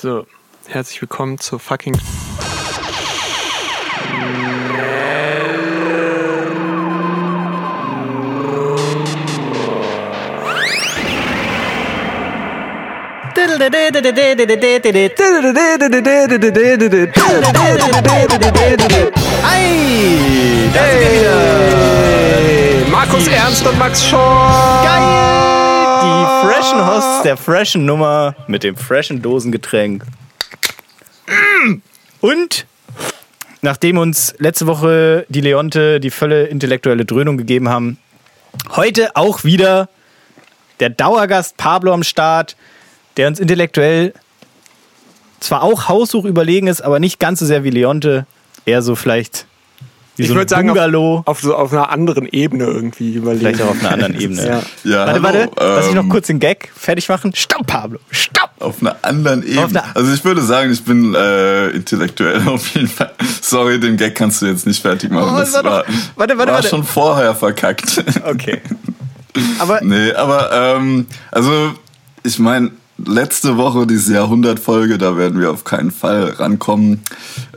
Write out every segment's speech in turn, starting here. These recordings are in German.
So, herzlich willkommen zur fucking. Wir wieder. Markus Ernst und Max Schor. Geil! Die freshen Hosts der freshen Nummer mit dem freshen Dosengetränk. Und nachdem uns letzte Woche die Leonte die volle intellektuelle Dröhnung gegeben haben, heute auch wieder der Dauergast Pablo am Start, der uns intellektuell zwar auch haushoch überlegen ist, aber nicht ganz so sehr wie Leonte. Eher so vielleicht wie Ich so ein würde sagen, Bungalow. auf, auf, so, auf einer anderen Ebene irgendwie überlegen. Vielleicht auch auf einer anderen Ebene. Ja. Ja, warte, hallo, warte, lass ich noch ähm, kurz den Gag fertig machen. Stopp, Pablo, stopp! Auf einer anderen Ebene. Einer- also ich würde sagen, ich bin äh, intellektuell auf jeden Fall. Sorry, den Gag kannst du jetzt nicht fertig machen. Oh, das warte, war, warte, warte, war warte. schon vorher verkackt. Okay. Aber nee, aber ähm, also ich meine, letzte Woche diese Jahrhundertfolge, da werden wir auf keinen Fall rankommen.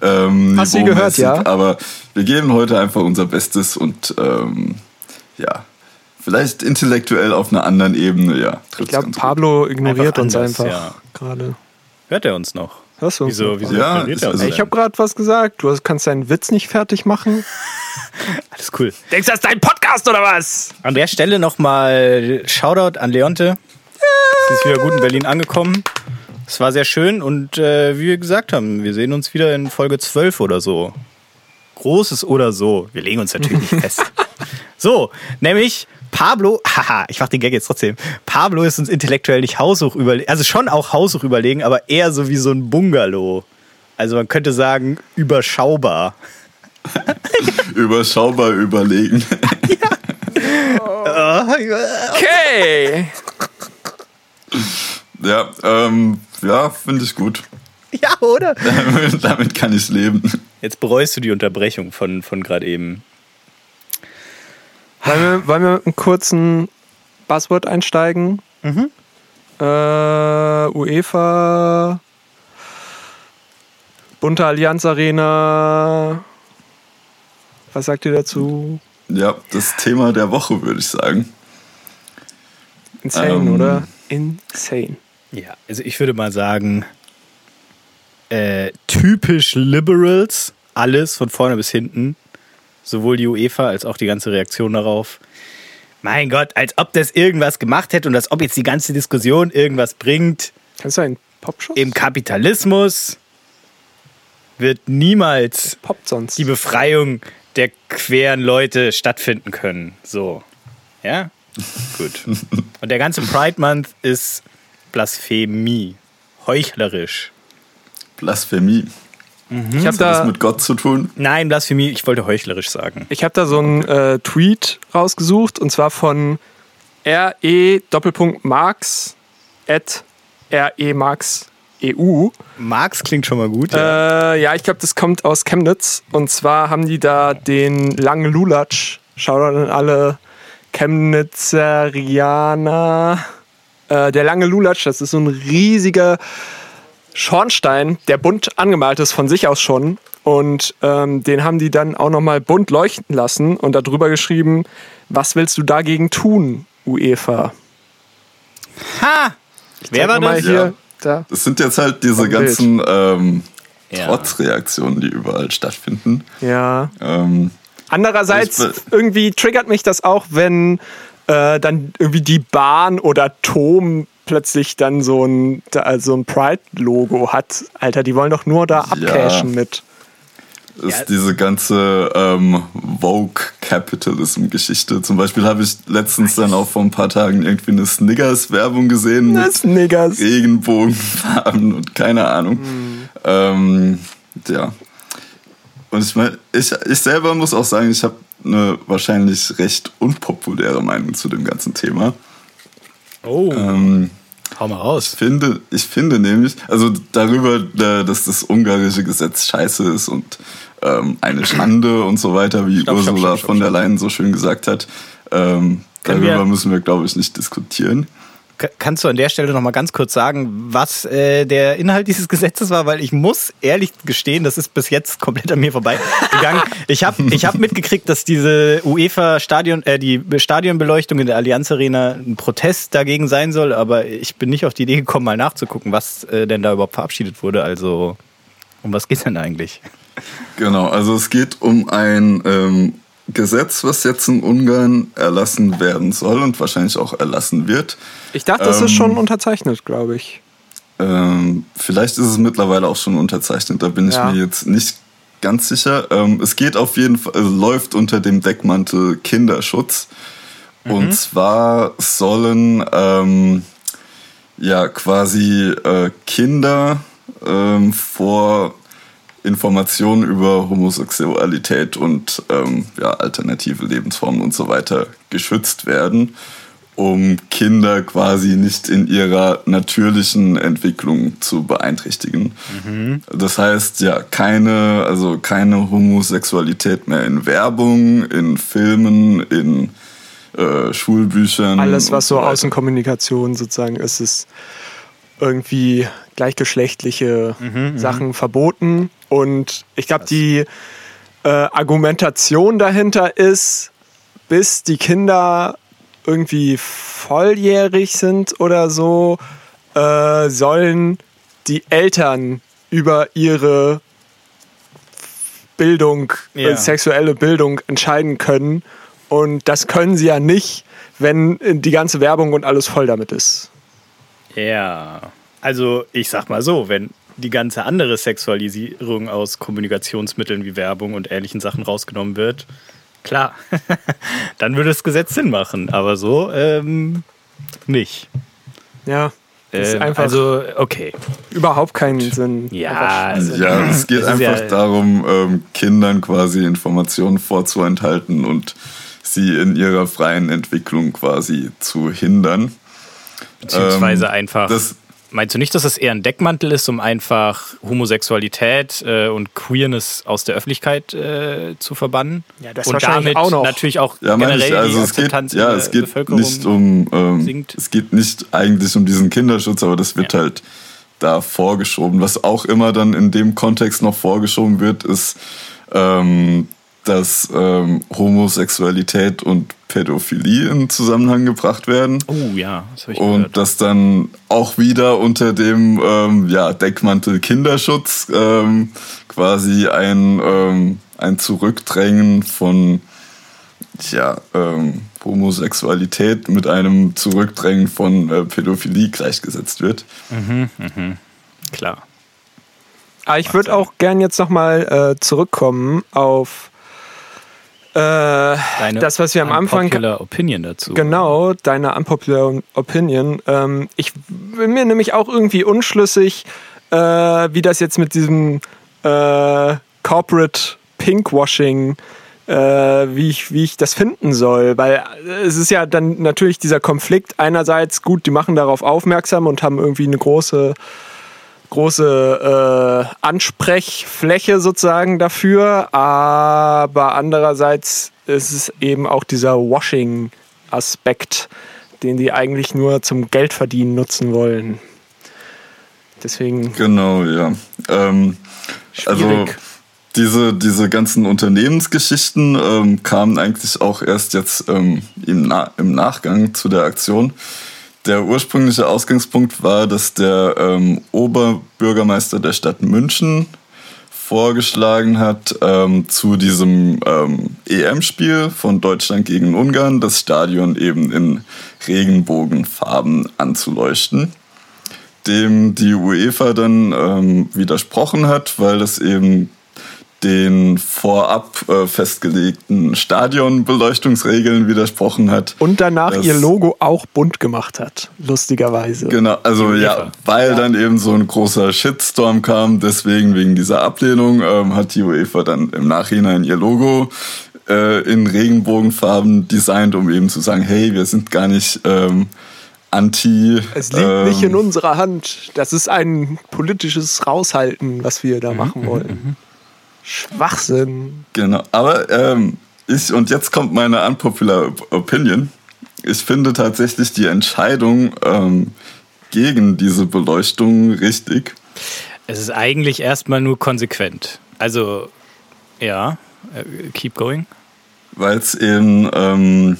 Ähm, Hast du gehört, ja? Aber wir geben heute einfach unser Bestes und ähm, ja, vielleicht intellektuell auf einer anderen Ebene, ja. Ich glaube, Pablo ignoriert Einfach uns anders, einfach ja. gerade. hört er uns noch? Hörst du Wieso, wieso Ja, ignoriert ist er uns also- Ich habe gerade was gesagt. Du kannst deinen Witz nicht fertig machen. Alles cool. Denkst du, das ist dein Podcast oder was? An der Stelle nochmal Shoutout an Leonte. Sie ist wieder gut in Berlin angekommen. Es war sehr schön und äh, wie wir gesagt haben, wir sehen uns wieder in Folge 12 oder so. Großes oder so. Wir legen uns natürlich nicht fest. So, nämlich Pablo, haha, ich mach den Gag jetzt trotzdem. Pablo ist uns intellektuell nicht haushoch überlegen, also schon auch haushoch überlegen, aber eher so wie so ein Bungalow. Also man könnte sagen, überschaubar. Überschaubar überlegen. Okay. ja, ähm, ja, finde ich gut. Ja, oder? Damit, damit kann ich leben. Jetzt bereust du die Unterbrechung von, von gerade eben. Wollen wir, wollen wir mit einem kurzen Buzzword einsteigen? Mhm. Äh, UEFA, Bunte Allianz Arena. Was sagt ihr dazu? Ja, das Thema der Woche, würde ich sagen. Insane, Ähm. oder? Insane. Ja, also ich würde mal sagen, äh, typisch Liberals, alles von vorne bis hinten. Sowohl die UEFA als auch die ganze Reaktion darauf. Mein Gott, als ob das irgendwas gemacht hätte und als ob jetzt die ganze Diskussion irgendwas bringt. Kannst du einen Popschuss? Im Kapitalismus wird niemals die Befreiung der queren Leute stattfinden können. So. Ja? Gut. Und der ganze Pride Month ist Blasphemie. Heuchlerisch. Blasphemie. ich habe Hat das da, mit Gott zu tun? Nein, Blasphemie, ich wollte heuchlerisch sagen. ich hab da so einen äh, Tweet rausgesucht und zwar von RE Doppelpunkt Marx at RE Marx EU. Marx klingt schon mal gut. Ja. Äh, ja, ich glaube, das kommt aus Chemnitz. Und zwar haben die da den langen Lulatsch. Shoutout an alle Chemnitzerianer. Äh, der lange Lulatsch, das ist so ein riesiger Schornstein, der bunt angemalt ist von sich aus schon. Und ähm, den haben die dann auch nochmal bunt leuchten lassen und darüber geschrieben, was willst du dagegen tun, UEFA? ha! Wer war das? Hier, Ja. da. Das sind jetzt halt diese ganzen ähm, Ja. Trotzreaktionen, die überall stattfinden. Ja. Ähm, Andererseits be- irgendwie triggert mich das auch, wenn äh, dann irgendwie die Bahn oder Tom plötzlich dann so ein, da, so ein Pride-Logo hat. Alter, die wollen doch nur da abcashen mit. ist Ja. diese ganze ähm, Vogue-Capitalism-Geschichte. Zum Beispiel habe ich letztens dann auch vor ein paar Tagen irgendwie eine Snickers-Werbung gesehen mit Das Niggers. Regenbogenfarben und keine Ahnung. Ähm, ja. Und ich meine, ich, ich selber muss auch sagen, ich habe eine wahrscheinlich recht unpopuläre Meinung zu dem ganzen Thema. Oh, Ähm, hau mal raus. finde, ich finde nämlich, also darüber, dass das ungarische Gesetz scheiße ist und ähm, eine Schande und so weiter, wie Stopp, Ursula stopp, stopp, von der. Leyen so schön gesagt hat, ähm, darüber wir- müssen wir, glaube ich, nicht diskutieren. Kannst du an der Stelle noch mal ganz kurz sagen, was äh, der Inhalt dieses Gesetzes war? Weil ich muss ehrlich gestehen, das ist bis jetzt komplett an mir vorbeigegangen. ich habe ich hab mitgekriegt, dass diese UEFA Stadion, äh, die Stadionbeleuchtung in der Allianz Arena ein Protest dagegen sein soll, aber ich bin nicht auf die Idee gekommen, mal nachzugucken, was äh, denn da überhaupt verabschiedet wurde. Also um was geht denn eigentlich? Genau, also es geht um ein ähm, Gesetz, was jetzt in Ungarn erlassen werden soll und wahrscheinlich auch erlassen wird. Ich dachte, das ähm, ist schon unterzeichnet, glaube ich. Ähm, vielleicht ist es mittlerweile auch schon unterzeichnet, da bin ich ja. mir jetzt nicht ganz sicher. Ähm, es geht auf jeden Fall, also läuft unter dem Deckmantel Kinderschutz. Mhm. Und zwar sollen ähm, ja quasi äh, Kinder ähm, vor Informationen über Homosexualität und ähm, ja, alternative Lebensformen und so weiter geschützt werden, um Kinder quasi nicht in ihrer natürlichen Entwicklung zu beeinträchtigen. Mhm. Das heißt ja keine, also keine Homosexualität mehr in Werbung, in Filmen, in äh, Schulbüchern. Alles, was so, so Außenkommunikation sozusagen ist, ist irgendwie gleichgeschlechtliche mhm, mhm, Sachen verboten. Und ich glaube, die äh, Argumentation dahinter ist, bis die Kinder irgendwie volljährig sind oder so, äh, sollen die Eltern über ihre Bildung, ja. sexuelle Bildung entscheiden können. Und das können sie ja nicht, wenn die ganze Werbung und alles voll damit ist. Ja. Also ich sag mal so, wenn die ganze andere Sexualisierung aus Kommunikationsmitteln wie Werbung und ähnlichen Sachen rausgenommen wird, klar, dann würde das Gesetz Sinn machen. Aber so ähm, nicht. Ja. Ist ähm, einfach also, okay. Überhaupt keinen Sinn. Ja, also, ja es geht einfach ja, darum, ähm, Kindern quasi Informationen vorzuenthalten und sie in ihrer freien Entwicklung quasi zu hindern. Beziehungsweise ähm, einfach. Das, Meinst du nicht, dass es eher ein Deckmantel ist, um einfach Homosexualität äh, und Queerness aus der Öffentlichkeit äh, zu verbannen? Ja, das und damit auch noch. natürlich auch ja, generell ich, also die es geht, ja, es geht nicht um ähm, es geht nicht eigentlich um diesen Kinderschutz, aber das wird ja. halt da vorgeschoben. Was auch immer dann in dem Kontext noch vorgeschoben wird, ist ähm, dass ähm, Homosexualität und Pädophilie in Zusammenhang gebracht werden. Oh ja, das habe ich Und gehört. dass dann auch wieder unter dem ähm, ja, Deckmantel Kinderschutz ähm, quasi ein, ähm, ein Zurückdrängen von ja, ähm, Homosexualität mit einem Zurückdrängen von äh, Pädophilie gleichgesetzt wird. Mhm, mhm. Klar. Aber ah, ich würde auch gern jetzt nochmal äh, zurückkommen auf deine das, was wir am Anfang. Unpopular Opinion dazu. Genau, deine Unpopular Opinion. Ähm, ich bin mir nämlich auch irgendwie unschlüssig, äh, wie das jetzt mit diesem äh, Corporate Pinkwashing äh, wie, ich, wie ich das finden soll. Weil es ist ja dann natürlich dieser Konflikt. Einerseits, gut, die machen darauf aufmerksam und haben irgendwie eine große große äh, Ansprechfläche sozusagen dafür, aber andererseits ist es eben auch dieser Washing-Aspekt, den die eigentlich nur zum Geldverdienen nutzen wollen. Deswegen. Genau, ja. Ähm, also diese, diese ganzen Unternehmensgeschichten ähm, kamen eigentlich auch erst jetzt ähm, im, Na im Nachgang zu der Aktion. Der ursprüngliche Ausgangspunkt war, dass der ähm, Oberbürgermeister der Stadt München vorgeschlagen hat, ähm, zu diesem ähm, EM-Spiel von Deutschland gegen Ungarn das Stadion eben in Regenbogenfarben anzuleuchten. Dem die UEFA dann ähm, widersprochen hat, weil es eben den vorab äh, festgelegten Stadionbeleuchtungsregeln widersprochen hat. Und danach ihr Logo auch bunt gemacht hat, lustigerweise. Genau, also ja, weil ja. dann eben so ein großer Shitstorm kam, deswegen wegen dieser Ablehnung ähm, hat die UEFA dann im Nachhinein ihr Logo äh, in Regenbogenfarben designt, um eben zu sagen, hey, wir sind gar nicht ähm, anti. Es liegt ähm, nicht in unserer Hand. Das ist ein politisches Raushalten, was wir da mhm, machen wollen. Schwachsinn. Genau, aber ähm, ich, und jetzt kommt meine unpopular Opinion. ich finde tatsächlich die Entscheidung ähm, gegen diese Beleuchtung richtig. Es ist eigentlich erstmal nur konsequent. Also, ja, äh, keep going. Weil es eben ähm,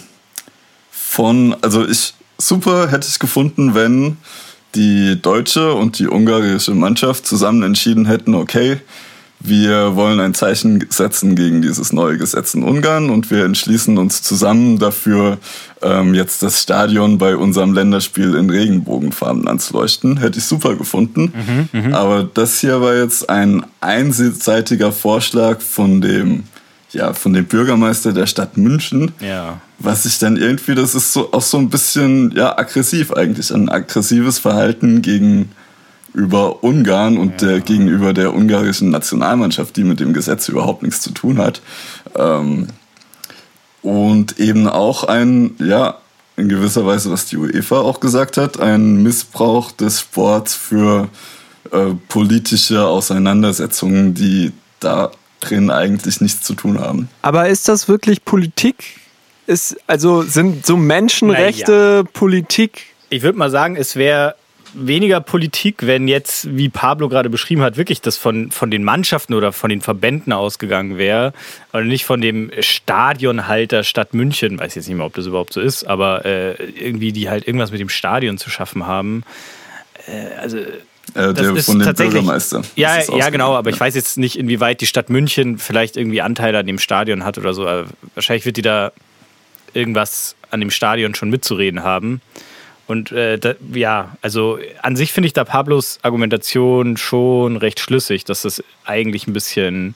von, also ich, super hätte ich gefunden, wenn die deutsche und die ungarische Mannschaft zusammen entschieden hätten, okay, wir wollen ein Zeichen setzen gegen dieses neue Gesetz in Ungarn und wir entschließen uns zusammen dafür, ähm, jetzt das Stadion bei unserem Länderspiel in Regenbogenfarben anzuleuchten. Hätte ich super gefunden. Mhm, mh. Aber das hier war jetzt ein einseitiger Vorschlag von dem, ja, von dem Bürgermeister der Stadt München. Ja. Was ich dann irgendwie, das ist so auch so ein bisschen ja, aggressiv eigentlich, ein aggressives Verhalten gegen über Ungarn und ja. der, gegenüber der ungarischen Nationalmannschaft, die mit dem Gesetz überhaupt nichts zu tun hat. Ähm, und eben auch ein, ja, in gewisser Weise, was die UEFA auch gesagt hat, ein Missbrauch des Sports für äh, politische Auseinandersetzungen, die darin eigentlich nichts zu tun haben. Aber ist das wirklich Politik? Ist, also sind so Menschenrechte ja. Politik? Ich würde mal sagen, es wäre weniger Politik, wenn jetzt, wie Pablo gerade beschrieben hat, wirklich das von, von den Mannschaften oder von den Verbänden ausgegangen wäre und nicht von dem Stadionhalter Stadt München, weiß jetzt nicht mehr, ob das überhaupt so ist, aber äh, irgendwie die halt irgendwas mit dem Stadion zu schaffen haben. Äh, also äh, der von dem Bürgermeister. Ja, ja, genau, aber ich weiß jetzt nicht, inwieweit die Stadt München vielleicht irgendwie Anteile an dem Stadion hat oder so. Wahrscheinlich wird die da irgendwas an dem Stadion schon mitzureden haben. Und äh, da, ja, also an sich finde ich da Pablos Argumentation schon recht schlüssig, dass das eigentlich ein bisschen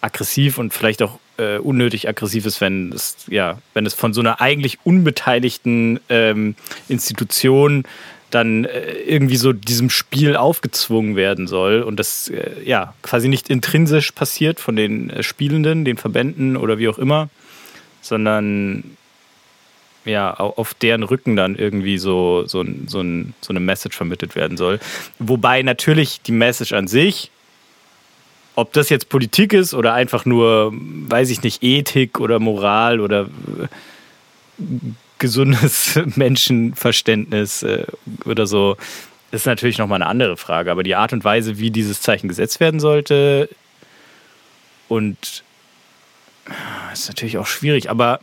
aggressiv und vielleicht auch äh, unnötig aggressiv ist, wenn es, ja, wenn es von so einer eigentlich unbeteiligten ähm, Institution dann äh, irgendwie so diesem Spiel aufgezwungen werden soll und das äh, ja quasi nicht intrinsisch passiert von den äh, Spielenden, den Verbänden oder wie auch immer, sondern ja, auf deren Rücken dann irgendwie so, so, so, ein, so eine Message vermittelt werden soll. Wobei natürlich die Message an sich, ob das jetzt Politik ist oder einfach nur, weiß ich nicht, Ethik oder Moral oder äh, gesundes Menschenverständnis äh, oder so, ist natürlich nochmal eine andere Frage. Aber die Art und Weise, wie dieses Zeichen gesetzt werden sollte und ist natürlich auch schwierig. Aber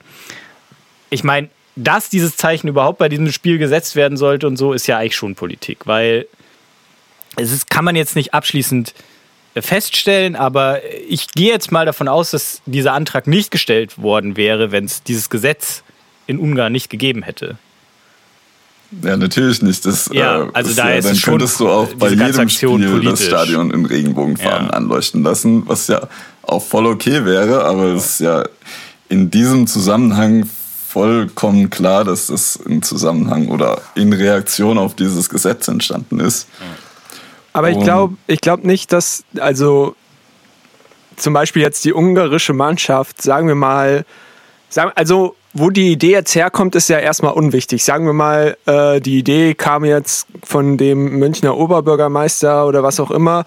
ich meine, dass dieses Zeichen überhaupt bei diesem Spiel gesetzt werden sollte und so, ist ja eigentlich schon Politik, weil es ist, kann man jetzt nicht abschließend feststellen, aber ich gehe jetzt mal davon aus, dass dieser Antrag nicht gestellt worden wäre, wenn es dieses Gesetz in Ungarn nicht gegeben hätte. Ja, natürlich nicht. Das, ja, also das, da ja, ist dann schon könntest du auch bei jedem Spiel politisch. das Stadion in Regenbogenfarben Ja. anleuchten lassen, was ja auch voll okay wäre, aber es ist ja in diesem Zusammenhang vollkommen klar, dass das im Zusammenhang oder in Reaktion auf dieses Gesetz entstanden ist. Aber ich glaube ich glaub nicht, dass, also zum Beispiel jetzt die ungarische Mannschaft, sagen wir mal, sagen, also wo die Idee jetzt herkommt, ist ja erstmal unwichtig. Sagen wir mal, äh, die Idee kam jetzt von dem Münchner Oberbürgermeister oder was auch immer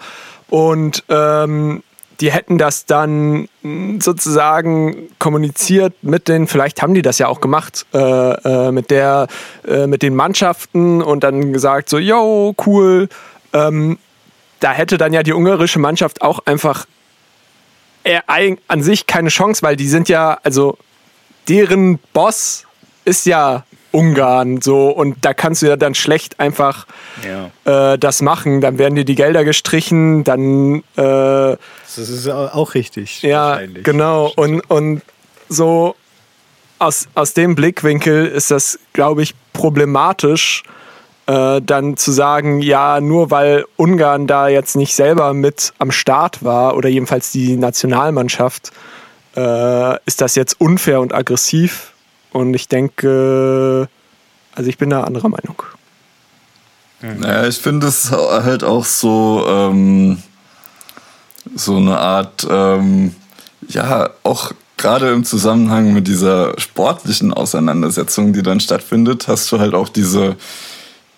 und ähm, die hätten das dann sozusagen kommuniziert mit den, vielleicht haben die das ja auch gemacht, äh, äh, mit der, äh, mit den Mannschaften und dann gesagt so, yo, cool. Ähm, da hätte dann ja die ungarische Mannschaft auch einfach an sich keine Chance, weil die sind ja, also deren Boss ist ja Ungarn so und da kannst du ja dann schlecht einfach Ja. äh, das machen. Dann werden dir die Gelder gestrichen, dann äh, Das ist auch richtig. ja, genau. Und, und so aus, aus dem Blickwinkel ist das, glaube ich, problematisch, äh, dann zu sagen, ja, nur weil Ungarn da jetzt nicht selber mit am Start war oder jedenfalls die Nationalmannschaft, äh, ist das jetzt unfair und aggressiv. Und ich denke, also ich bin da anderer Meinung. Naja, ich finde es halt auch so, ähm, so eine Art, ähm, ja, auch gerade im Zusammenhang mit dieser sportlichen Auseinandersetzung, die dann stattfindet, hast du halt auch diese,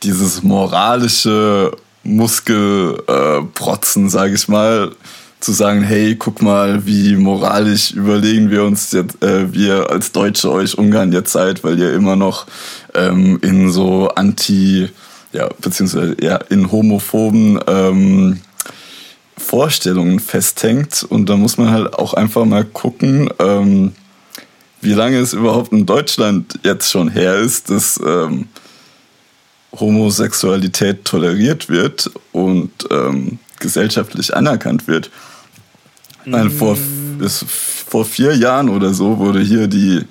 dieses moralische Muskelprotzen, äh, sage ich mal, zu sagen, hey, guck mal, wie moralisch überlegen wir uns jetzt, äh, wir als Deutsche euch Ungarn jetzt seid, weil ihr immer noch ähm, in so anti, ja, beziehungsweise ja, in homophoben ähm, Vorstellungen festhängt. Und da muss man halt auch einfach mal gucken, ähm, wie lange es überhaupt in Deutschland jetzt schon her ist, dass ähm, Homosexualität toleriert wird und ähm, gesellschaftlich anerkannt wird. Mm. Vor, bis, vor vier Jahren oder so wurde hier die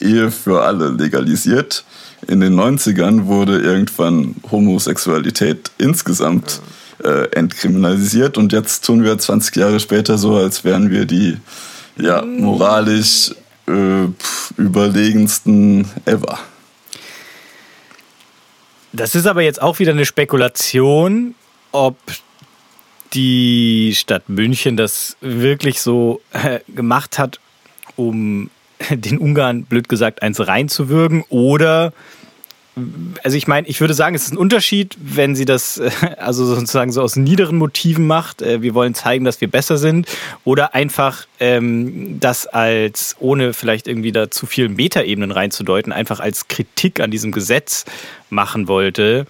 Ehe für alle legalisiert. In den 90ern wurde irgendwann Homosexualität insgesamt äh, entkriminalisiert und jetzt tun wir 20 Jahre später so, als wären wir die ja, moralisch äh, überlegensten ever. Das ist aber jetzt auch wieder eine Spekulation, ob die Stadt München das wirklich so äh, gemacht hat, um den Ungarn, blöd gesagt, eins reinzuwürgen oder also ich meine, ich würde sagen, es ist ein Unterschied, wenn sie das äh, also sozusagen so aus niederen Motiven macht. Äh, wir wollen zeigen, dass wir besser sind oder einfach ähm, das als ohne vielleicht irgendwie da zu viel Metaebenen reinzudeuten, einfach als Kritik an diesem Gesetz machen wollte.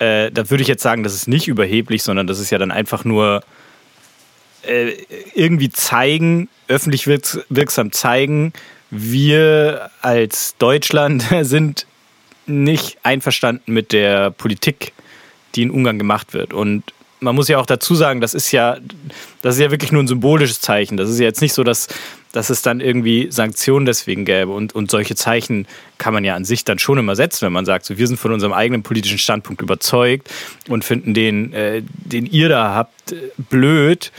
Äh, da würde ich jetzt sagen, das ist nicht überheblich, sondern das ist ja dann einfach nur äh, irgendwie zeigen, öffentlich wirksam zeigen, wir als Deutschland sind nicht einverstanden mit der Politik, die in Ungarn gemacht wird. Und man muss ja auch dazu sagen, das ist ja, das ist ja wirklich nur ein symbolisches Zeichen. Das ist ja jetzt nicht so, dass, dass es dann irgendwie Sanktionen deswegen gäbe. Und, und solche Zeichen kann man ja an sich dann schon immer setzen, wenn man sagt, so, wir sind von unserem eigenen politischen Standpunkt überzeugt und finden den, äh, den ihr da habt, blöd.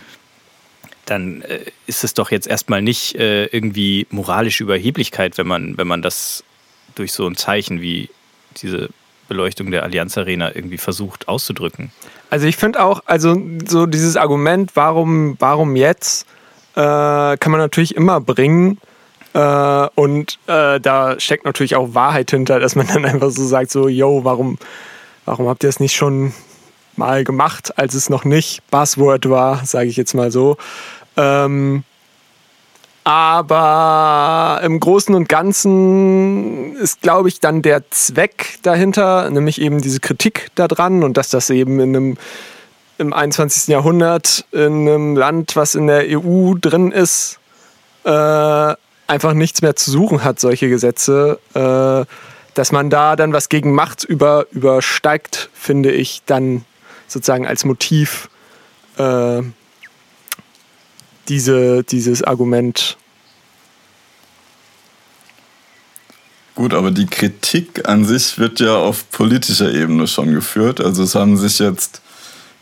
Dann äh, ist es doch jetzt erstmal nicht äh, irgendwie moralische Überheblichkeit, wenn man, wenn man das durch so ein Zeichen wie diese Beleuchtung der Allianz Arena irgendwie versucht auszudrücken. Also ich finde auch, also so dieses Argument, warum, warum jetzt, äh, kann man natürlich immer bringen. Äh, und äh, da steckt natürlich auch Wahrheit hinter, dass man dann einfach so sagt, so, yo, warum, warum habt ihr es nicht schon mal gemacht, als es noch nicht Buzzword war, sage ich jetzt mal so. Ähm, aber im Großen und Ganzen ist, glaube ich, dann der Zweck dahinter, nämlich eben diese Kritik daran und dass das eben in einem, im 21. Jahrhundert in einem Land, was in der EU drin ist, äh, einfach nichts mehr zu suchen hat, solche Gesetze. Äh, dass man da dann was gegen macht, über, übersteigt, finde ich, dann sozusagen als Motiv äh, diese, dieses Argument. Gut, aber die Kritik an sich wird ja auf politischer Ebene schon geführt. Also es haben sich jetzt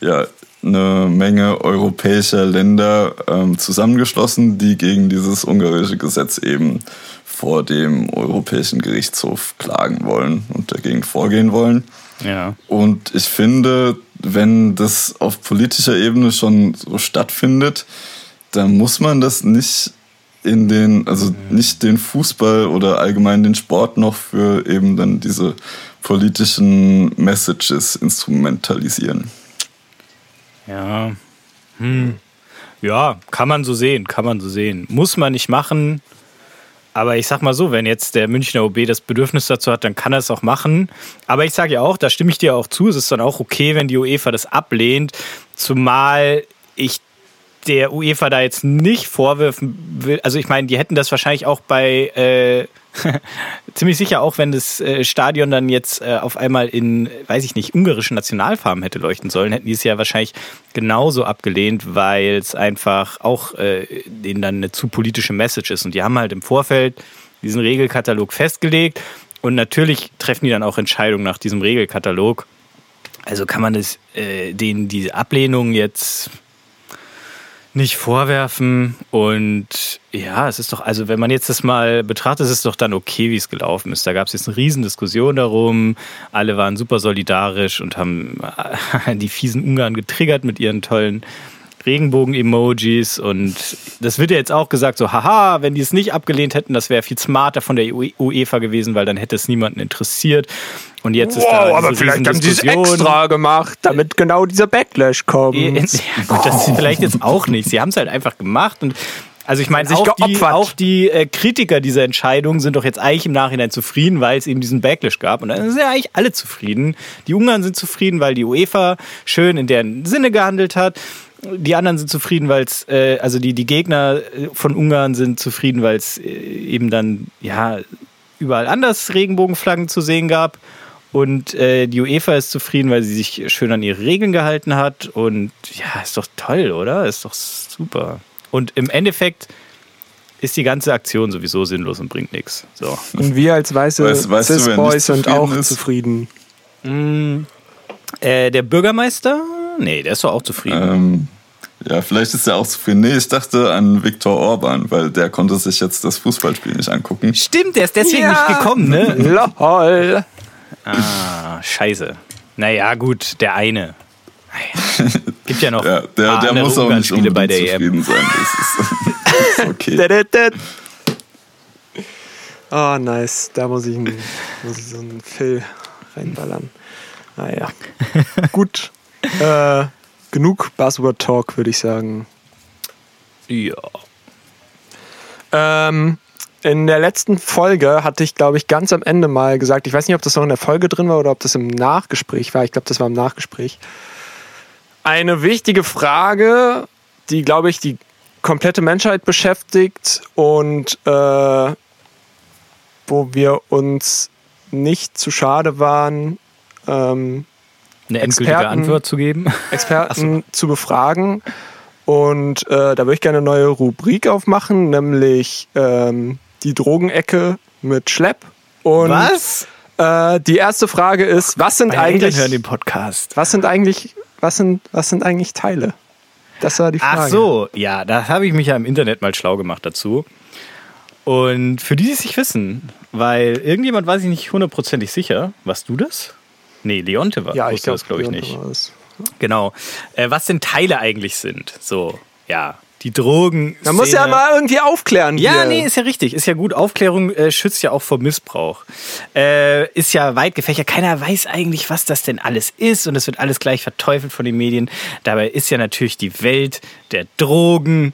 ja eine Menge europäischer Länder ähm, zusammengeschlossen, die gegen dieses ungarische Gesetz eben vor dem Europäischen Gerichtshof klagen wollen und dagegen vorgehen wollen. Ja. Und ich finde, wenn das auf politischer Ebene schon so stattfindet, dann muss man das nicht in den, also nicht den Fußball oder allgemein den Sport noch für eben dann diese politischen Messages instrumentalisieren. Ja. Hm. Ja, kann man so sehen, kann man so sehen. Muss man nicht machen. Aber ich sag mal so, wenn jetzt der Münchner OB das Bedürfnis dazu hat, dann kann er es auch machen. Aber ich sage ja auch, da stimme ich dir auch zu, es ist dann auch okay, wenn die UEFA das ablehnt. Zumal ich der UEFA da jetzt nicht vorwerfen will, also ich meine, die hätten das wahrscheinlich auch bei äh, ziemlich sicher auch, wenn das äh, Stadion dann jetzt äh, auf einmal in, weiß ich nicht, ungarischen Nationalfarben hätte leuchten sollen, hätten die es ja wahrscheinlich genauso abgelehnt, weil es einfach auch äh, denen dann eine zu politische Message ist. Und die haben halt im Vorfeld diesen Regelkatalog festgelegt und natürlich treffen die dann auch Entscheidungen nach diesem Regelkatalog. Also kann man das, äh, denen diese Ablehnung jetzt nicht vorwerfen. Und ja, es ist doch, also wenn man jetzt das mal betrachtet, ist es doch dann okay, wie es gelaufen ist. Da gab es jetzt eine Riesendiskussion darum. Alle waren super solidarisch und haben die fiesen Ungarn getriggert mit ihren tollen Regenbogen-Emojis und das wird ja jetzt auch gesagt, so haha, wenn die es nicht abgelehnt hätten, das wäre viel smarter von der UE- UEFA gewesen, weil dann hätte es niemanden interessiert. Und jetzt ist da Wow, aber vielleicht haben sie es extra gemacht, damit genau dieser Backlash kommt. Ja, gut, das ist vielleicht jetzt auch nicht. Sie haben es halt einfach gemacht und also ich meine, auch die, auch die äh, Kritiker dieser Entscheidung sind doch jetzt eigentlich im Nachhinein zufrieden, weil es eben diesen Backlash gab. Und dann sind ja eigentlich alle zufrieden. Die Ungarn sind zufrieden, weil die UEFA schön in deren Sinne gehandelt hat. Die anderen sind zufrieden, weil es, äh, also die, die Gegner äh, von Ungarn sind zufrieden, weil es äh, eben dann, ja, überall anders Regenbogenflaggen zu sehen gab. Und äh, die UEFA ist zufrieden, weil sie sich schön an ihre Regeln gehalten hat. Und ja, ist doch toll, oder? Ist doch super. Und im Endeffekt ist die ganze Aktion sowieso sinnlos und bringt nichts. So. Und wir als weiße Weißt- weißt Cis-Boys sind auch ist? zufrieden. Äh, der Bürgermeister? Nee, der ist doch auch zufrieden. Ähm, ja, vielleicht ist er auch zufrieden. Nee, ich dachte an Viktor Orban, weil der konnte sich jetzt das Fußballspiel nicht angucken. Stimmt, der ist deswegen Ja. nicht gekommen, ne? Lol. Ah, scheiße. Naja, gut, der eine. Gibt ja noch Ja, der, der muss auch nicht bei der EM. zufrieden sein. Das ist, ist okay. Dadadad. Oh, nice. Da muss ich, einen- muss ich so einen Phil reinballern. Naja. Gut. Äh, genug Buzzword-Talk, würde ich sagen. Ja. Ähm, in der letzten Folge hatte ich, glaube ich, ganz am Ende mal gesagt, ich weiß nicht, ob das noch in der Folge drin war oder ob das im Nachgespräch war. Ich glaube, das war im Nachgespräch. Eine wichtige Frage, die, glaube ich, die komplette Menschheit beschäftigt und äh, wo wir uns nicht zu schade waren, ähm, Eine endgültige Experten- Antwort zu geben. Experten zu befragen. Und äh, da würde ich gerne eine neue Rubrik aufmachen, nämlich ähm, die Drogenecke mit Schlepp. Und Was? Äh, die erste Frage ist, was sind Meine Eltern eigentlich hören den Podcast. was sind eigentlich was sind was sind eigentlich Teile? Das war die Frage. Ach so, ja, da habe ich mich ja im Internet mal schlau gemacht dazu. Und für die, die es nicht wissen, weil irgendjemand weiß ich nicht hundertprozentig sicher. Warst du das? Nee, Leonte war Ja, ich glaube das, glaube ich, nicht. Genau. Äh, was denn Teile eigentlich sind. So, ja. Die Drogen. Man muss ja mal irgendwie aufklären. Ja, hier. nee, ist ja richtig. Ist ja gut. Aufklärung äh, schützt ja auch vor Missbrauch. Äh, ist ja weit gefächert. Keiner weiß eigentlich, was das denn alles ist. Und es wird alles gleich verteufelt von den Medien. Dabei ist ja natürlich die Welt der Drogen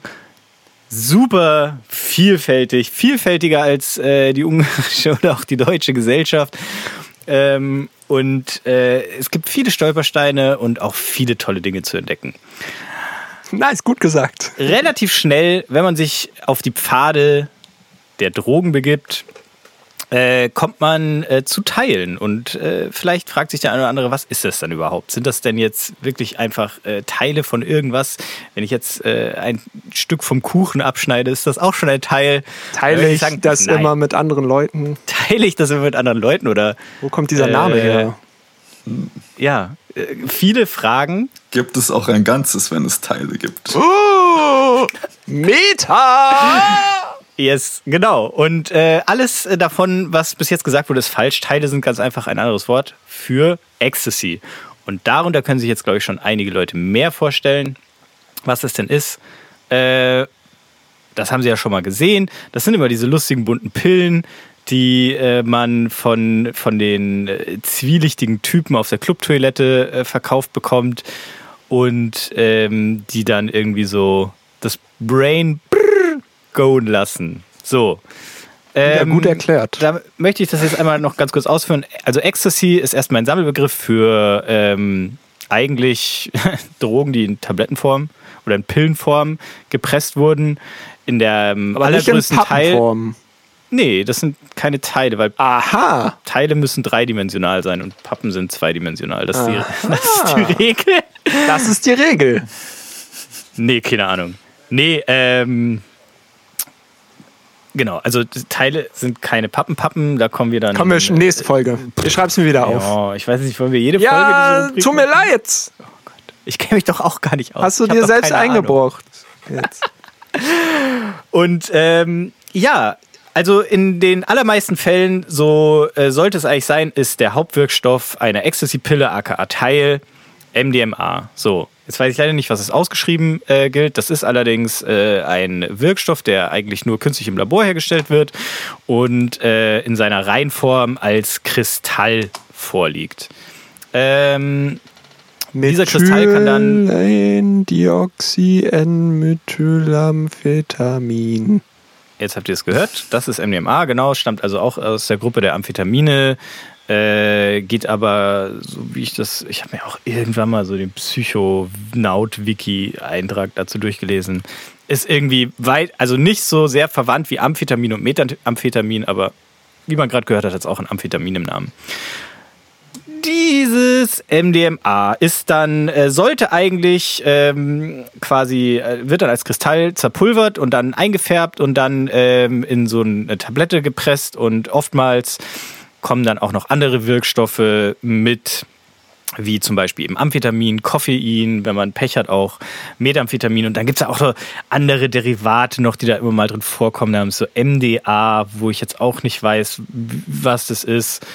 super vielfältig. Vielfältiger als äh, die ungarische oder auch die deutsche Gesellschaft. Ähm, und äh, es gibt viele Stolpersteine und auch viele tolle Dinge zu entdecken Nice, gut gesagt. relativ schnell, wenn man sich auf die Pfade der Drogen begibt, äh, kommt man äh, zu Teilen. Und äh, vielleicht fragt sich der eine oder andere, was ist das denn überhaupt? Sind das denn jetzt wirklich einfach äh, Teile von irgendwas? Wenn ich jetzt äh, ein Stück vom Kuchen abschneide, ist das auch schon ein Teil? Teile ich sagen, das nein. immer mit anderen Leuten? Teile ich das immer mit anderen Leuten? Oder Wo kommt dieser Name Äh, her? ja, äh, viele Fragen. Gibt es auch ein Ganzes, wenn es Teile gibt? Oh, Meta! Yes, genau. Und äh, alles davon, was bis jetzt gesagt wurde, ist falsch. Teile sind ganz einfach ein anderes Wort für Ecstasy. Und darunter können sich jetzt, glaube ich, schon einige Leute mehr vorstellen, was das denn ist. Äh, das haben sie ja schon mal gesehen. Das sind immer diese lustigen bunten Pillen, die äh, man von, von den äh, zwielichtigen Typen auf der Clubtoilette äh, verkauft bekommt und ähm, die dann irgendwie so das Brain brrr, go lassen. So. Ja, Ähm, gut erklärt. Da möchte ich das jetzt einmal noch ganz kurz ausführen. Also Ecstasy ist erstmal ein Sammelbegriff für ähm, eigentlich Drogen, die in Tablettenform oder in Pillenform gepresst wurden. In der ähm, Aber nicht in allergrößten Teil. Pappenform. Nee, das sind keine Teile, weil Aha. Teile müssen dreidimensional sein und Pappen sind zweidimensional. Das ist, die, das ist die Regel. Das ist die Regel. Nee, keine Ahnung. Nee, ähm. Genau, also Teile sind keine Pappenpappen, da kommen wir dann. Kommen wir nächste Folge. Ich schreib's mir wieder auf. Ja, ich weiß nicht, wollen wir jede Ja, Folge. Rubrik tut mir leid. Ich kenne mich doch auch gar nicht aus. Hast du Ich dir selbst eingebrockt. Jetzt. Und ähm, ja, also in den allermeisten Fällen, so äh, sollte es eigentlich sein, ist der Hauptwirkstoff einer Ecstasy-Pille, aka Teil, MDMA. So. Jetzt weiß ich leider nicht, was es ausgeschrieben äh, gilt. Das ist allerdings äh, ein Wirkstoff, der eigentlich nur künstlich im Labor hergestellt wird und äh, in seiner Reinform als Kristall vorliegt. Ähm, dieser Kristall kann dann. Dioxy-N-Methylamphetamin. Jetzt habt ihr es gehört. Das ist MDMA, genau. Stammt also auch aus der Gruppe der Amphetamine. Äh, geht aber, so wie ich das, ich habe mir auch irgendwann mal so den Psychonaut-Wiki-Eintrag dazu durchgelesen. Ist irgendwie weit, also nicht so sehr verwandt wie Amphetamin und Methamphetamin, aber wie man gerade gehört hat, hat es auch ein Amphetamin im Namen. Dieses MDMA ist dann, äh, sollte eigentlich ähm, quasi, äh, wird dann als Kristall zerpulvert und dann eingefärbt und dann ähm, in so eine Tablette gepresst und oftmals kommen dann auch noch andere Wirkstoffe mit, wie zum Beispiel eben Amphetamin, Koffein, wenn man Pech hat, auch Methamphetamin. Und dann gibt es auch so andere Derivate noch, die da immer mal drin vorkommen. Da haben wir so MDA, wo ich jetzt auch nicht weiß, was das ist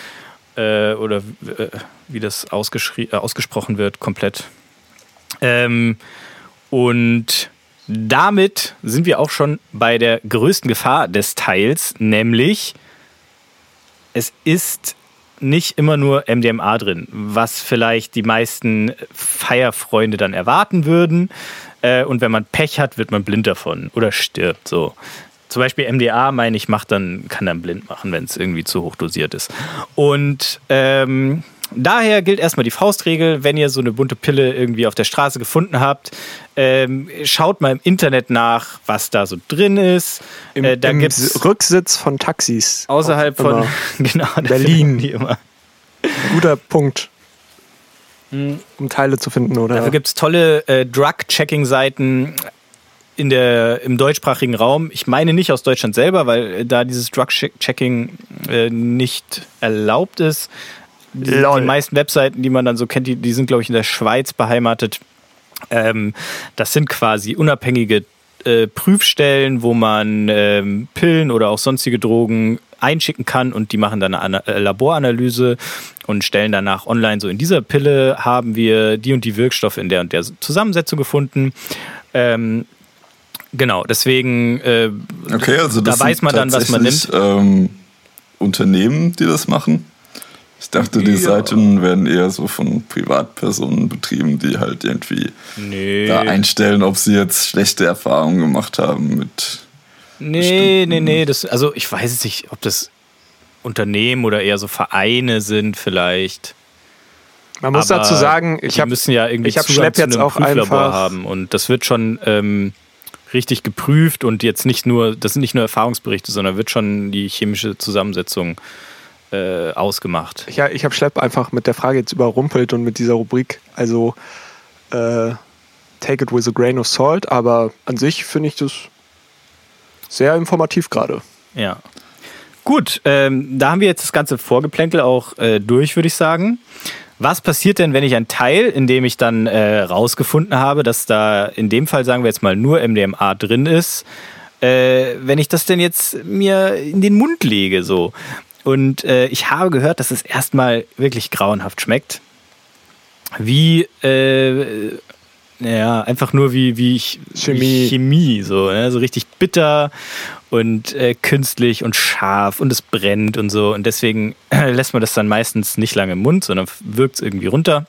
äh, oder äh, wie das äh, ausgesprochen wird, komplett. Ähm, und damit sind wir auch schon bei der größten Gefahr des Teils, nämlich es ist nicht immer nur MDMA drin, was vielleicht die meisten Feierfreunde dann erwarten würden. Äh, und wenn man Pech hat, wird man blind davon oder stirbt. So. Zum Beispiel MDA, meine ich, macht dann, kann dann blind machen, wenn es irgendwie zu hoch dosiert ist. Und ähm, daher gilt erstmal die Faustregel, wenn ihr so eine bunte Pille irgendwie auf der Straße gefunden habt, ähm, schaut mal im Internet nach, was da so drin ist. Im, äh, da im gibt's Rücksitz von Taxis. außerhalb von genau, Berlin. Die immer. Guter Punkt. Um Teile zu finden, oder? Dafür gibt es tolle äh, Drug-Checking-Seiten in der, im deutschsprachigen Raum. Ich meine nicht aus Deutschland selber, weil äh, da dieses Drug-Checking äh, nicht erlaubt ist. Die, Lol. die meisten Webseiten, die man dann so kennt, die, die sind, glaube ich, in der Schweiz beheimatet. Ähm, das sind quasi unabhängige äh, Prüfstellen, wo man ähm, Pillen oder auch sonstige Drogen einschicken kann und die machen dann eine Ana- äh, Laboranalyse und stellen danach online so in dieser Pille haben wir die und die Wirkstoffe in der und der Zusammensetzung gefunden. Ähm, genau, deswegen äh, Okay, also das da weiß man dann, was man nimmt. Ähm, Unternehmen, die das machen. Ich dachte, die Ja. Seiten werden eher so von Privatpersonen betrieben, die halt irgendwie Nee. da einstellen, ob sie jetzt schlechte Erfahrungen gemacht haben mit. Nee, nee, nee. Das, also ich weiß jetzt nicht, ob das Unternehmen oder eher so Vereine sind vielleicht. Man muss Aber dazu sagen, ich habe müssen ja irgendwie ich hab Zugang Schlepp zu jetzt einem auch Prüflabor einfach- haben und das wird schon ähm, richtig geprüft und jetzt nicht nur, das sind nicht nur Erfahrungsberichte, sondern wird schon die chemische Zusammensetzung äh, ausgemacht. ich, ich hab Schlepp einfach mit der Frage jetzt überrumpelt und mit dieser Rubrik. Also äh, take it with a grain of salt, aber an sich finde ich das sehr informativ gerade. Ja. Gut, ähm, da haben wir jetzt das ganze Vorgeplänkel auch äh, durch, würde ich sagen. Was passiert denn, wenn ich ein Teil, in dem ich dann äh, rausgefunden habe, dass da in dem Fall, sagen wir jetzt mal, nur MDMA drin ist, äh, wenn ich das denn jetzt mir in den Mund lege, so. Und äh, ich habe gehört, dass es erstmal wirklich grauenhaft schmeckt. Wie, äh, ja, einfach nur wie, wie, ich, Chemie. Chemie, so, ne? so richtig bitter und äh, künstlich und scharf und es brennt und so. Und deswegen lässt man das dann meistens nicht lange im Mund, sondern wirkt es irgendwie runter.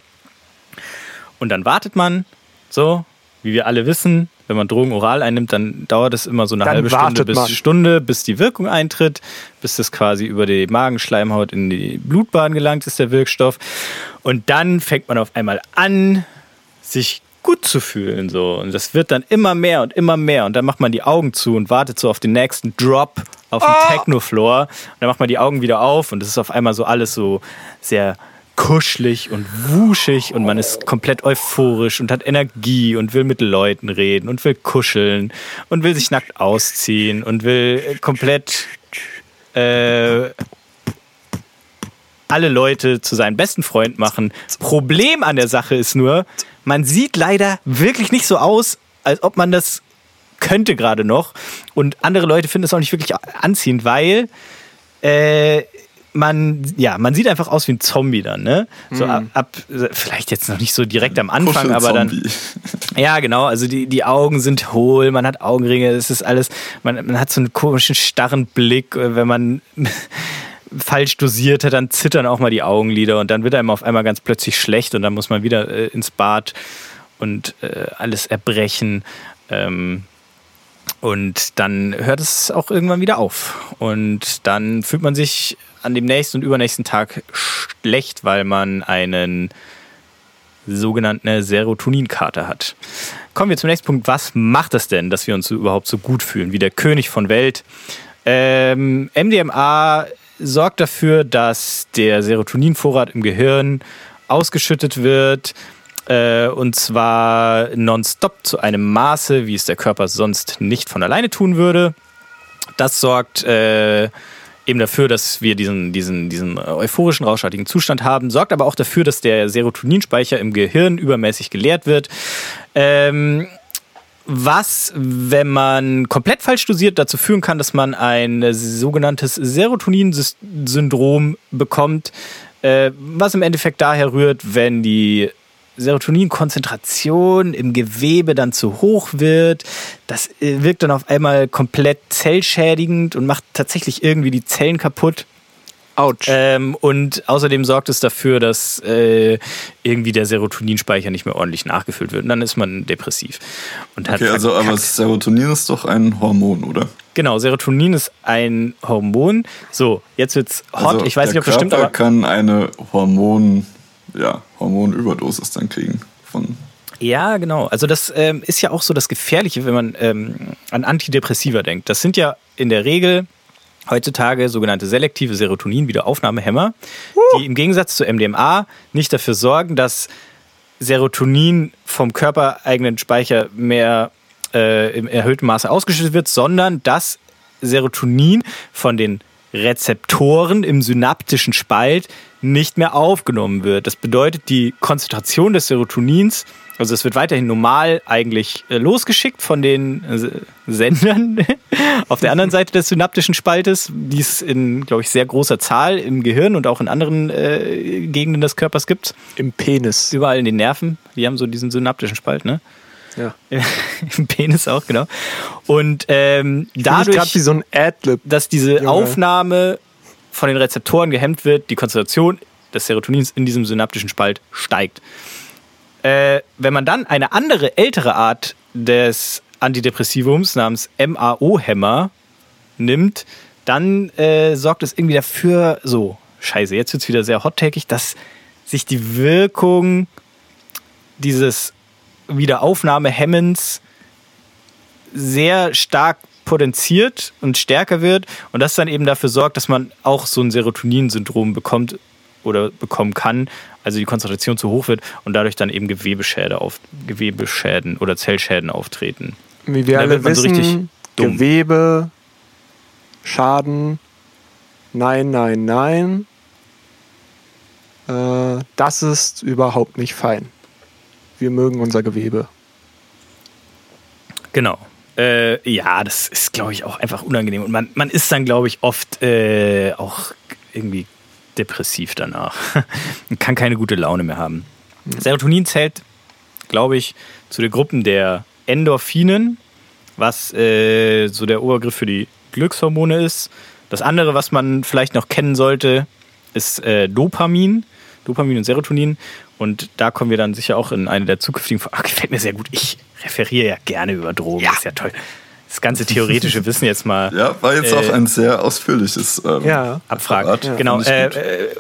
Und dann wartet man, so, wie wir alle wissen, wenn man Drogen oral einnimmt, dann dauert es immer so eine Dann halbe Stunde bis man. Stunde, bis die Wirkung eintritt, bis das quasi über die Magenschleimhaut in die Blutbahn gelangt ist, der Wirkstoff. Und dann fängt man auf einmal an, sich gut zu fühlen. So. Und das wird dann immer mehr und immer mehr. Und dann macht man die Augen zu und wartet so auf den nächsten Drop auf dem Technofloor. Und dann macht man die Augen wieder auf und es ist auf einmal so alles so sehr kuschelig und wuschig und man ist komplett euphorisch und hat Energie und will mit Leuten reden und will kuscheln und will sich nackt ausziehen und will komplett äh, alle Leute zu seinem besten Freund machen. Problem an der Sache ist nur, man sieht leider wirklich nicht so aus, als ob man das könnte gerade noch. Und andere Leute finden es auch nicht wirklich anziehend, weil äh, man, ja, man sieht einfach aus wie ein Zombie dann, ne? So ab, ab vielleicht jetzt noch nicht so direkt am Anfang, aber dann. Ja, genau. Also die, die Augen sind hohl, man hat Augenringe, es ist alles, man, man hat so einen komischen, starren Blick, äh, wenn man falsch dosiert hat, dann zittern auch mal die Augenlider und dann wird einem auf einmal ganz plötzlich schlecht und dann muss man wieder äh, ins Bad und äh, alles erbrechen. Ähm, und dann hört es auch irgendwann wieder auf. Und dann fühlt man sich an dem nächsten und übernächsten Tag schlecht, weil man einen sogenannte Serotoninkarte hat. Kommen wir zum nächsten Punkt. Was macht es denn, dass wir uns überhaupt so gut fühlen, wie der König von Welt? Ähm, MDMA sorgt dafür, dass der Serotoninvorrat im Gehirn ausgeschüttet wird. Äh, und zwar nonstop zu einem Maße, wie es der Körper sonst nicht von alleine tun würde. Das sorgt äh, eben dafür, dass wir diesen, diesen, diesen euphorischen, rauschartigen Zustand haben, sorgt aber auch dafür, dass der Serotoninspeicher im Gehirn übermäßig geleert wird. Ähm, was, wenn man komplett falsch dosiert, dazu führen kann, dass man ein sogenanntes Serotonin-Syndrom bekommt, äh, was im Endeffekt daher rührt, wenn die Serotoninkonzentration im Gewebe dann zu hoch wird. Das äh, wirkt dann auf einmal komplett zellschädigend und macht tatsächlich irgendwie die Zellen kaputt. Autsch. Ähm, und außerdem sorgt es dafür, dass äh, irgendwie der Serotoninspeicher nicht mehr ordentlich nachgefüllt wird. Und dann ist man depressiv. Und Okay, also aber. Serotonin ist doch ein Hormon, oder? Genau, Serotonin ist ein Hormon. So, jetzt wird's hot. Also ich weiß nicht, ob das stimmt, aber kann eine Hormon, ja, Hormonüberdosis dann kriegen. Von, Ja, genau. Also das ähm, ist ja auch so das Gefährliche, wenn man ähm, an Antidepressiva denkt. Das sind ja in der Regel heutzutage sogenannte selektive Serotonin-Wiederaufnahmehämmer, die im Gegensatz zu MDMA nicht dafür sorgen, dass Serotonin vom körpereigenen Speicher mehr äh, im erhöhten Maße ausgeschüttet wird, sondern dass Serotonin von den Rezeptoren im synaptischen Spalt nicht mehr aufgenommen wird. Das bedeutet, die Konzentration des Serotonins, also es wird weiterhin normal eigentlich äh, losgeschickt von den äh, Sendern auf der anderen Seite des synaptischen Spaltes, die es in, glaube ich, sehr großer Zahl im Gehirn und auch in anderen äh, Gegenden des Körpers gibt. Im Penis. Überall in den Nerven, die haben so diesen synaptischen Spalt, ne? Ja. Im Penis auch, genau. Und ähm, Dadurch wie so ein Adlib. dass diese Junge. Aufnahme von den Rezeptoren gehemmt wird, die Konzentration des Serotonins in diesem synaptischen Spalt steigt. Äh, wenn man dann eine andere, ältere Art des Antidepressivums namens MAO-Hämmer nimmt, dann äh, sorgt es irgendwie dafür, so, scheiße, jetzt wird es wieder sehr hot-takig, dass sich die Wirkung dieses Wiederaufnahmehemmens sehr stark potenziert und stärker wird und das dann eben dafür sorgt, dass man auch so ein Serotonin-Syndrom bekommt oder bekommen kann, also die Konzentration zu hoch wird und dadurch dann eben Gewebeschäden, auf, Gewebeschäden oder Zellschäden auftreten. Wie wir alle so wissen, dumm. Gewebe, Schaden, nein, nein, nein. Äh, das ist überhaupt nicht fein. Wir mögen unser Gewebe. Genau. Äh, ja, das ist, glaube ich, auch einfach unangenehm. Und man, man ist dann, glaube ich, oft äh, auch irgendwie depressiv danach. man kann keine gute Laune mehr haben. Serotonin zählt, glaube ich, zu den Gruppen der Endorphinen, was äh, so der Obergriff für die Glückshormone ist. Das andere, was man vielleicht noch kennen sollte, ist äh, Dopamin. Dopamin und Serotonin. Und da kommen wir dann sicher auch in eine der zukünftigen Folgen. Ah, gefällt mir sehr gut. Ich referiere ja gerne über Drogen. Ist ja toll. Das ganze theoretische Wissen jetzt mal ja, war jetzt Äh, auch ein sehr ausführliches ähm, Ja. abfragen. Referat. Genau. Äh, äh,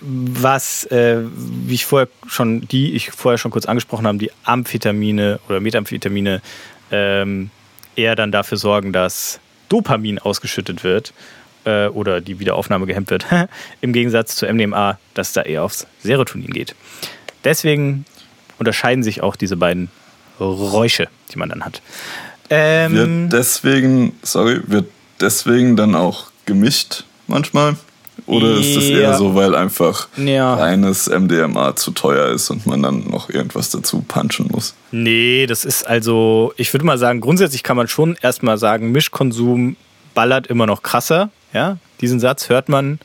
was, äh, wie ich vorher schon, die ich vorher schon kurz angesprochen habe, die Amphetamine oder Methamphetamine ähm, eher dann dafür sorgen, dass Dopamin ausgeschüttet wird äh, oder die Wiederaufnahme gehemmt wird. Im Gegensatz zu MDMA, das da eher aufs Serotonin geht. Deswegen unterscheiden sich auch diese beiden Räusche, die man dann hat. Ähm, Wird deswegen, sorry, wird deswegen dann auch gemischt manchmal? Oder ist es Ja. eher so, weil einfach Ja. reines MDMA zu teuer ist und man dann noch irgendwas dazu punchen muss? Nee, das ist also, ich würde mal sagen, grundsätzlich kann man schon erstmal sagen, Mischkonsum ballert immer noch krasser. Ja, diesen Satz hört man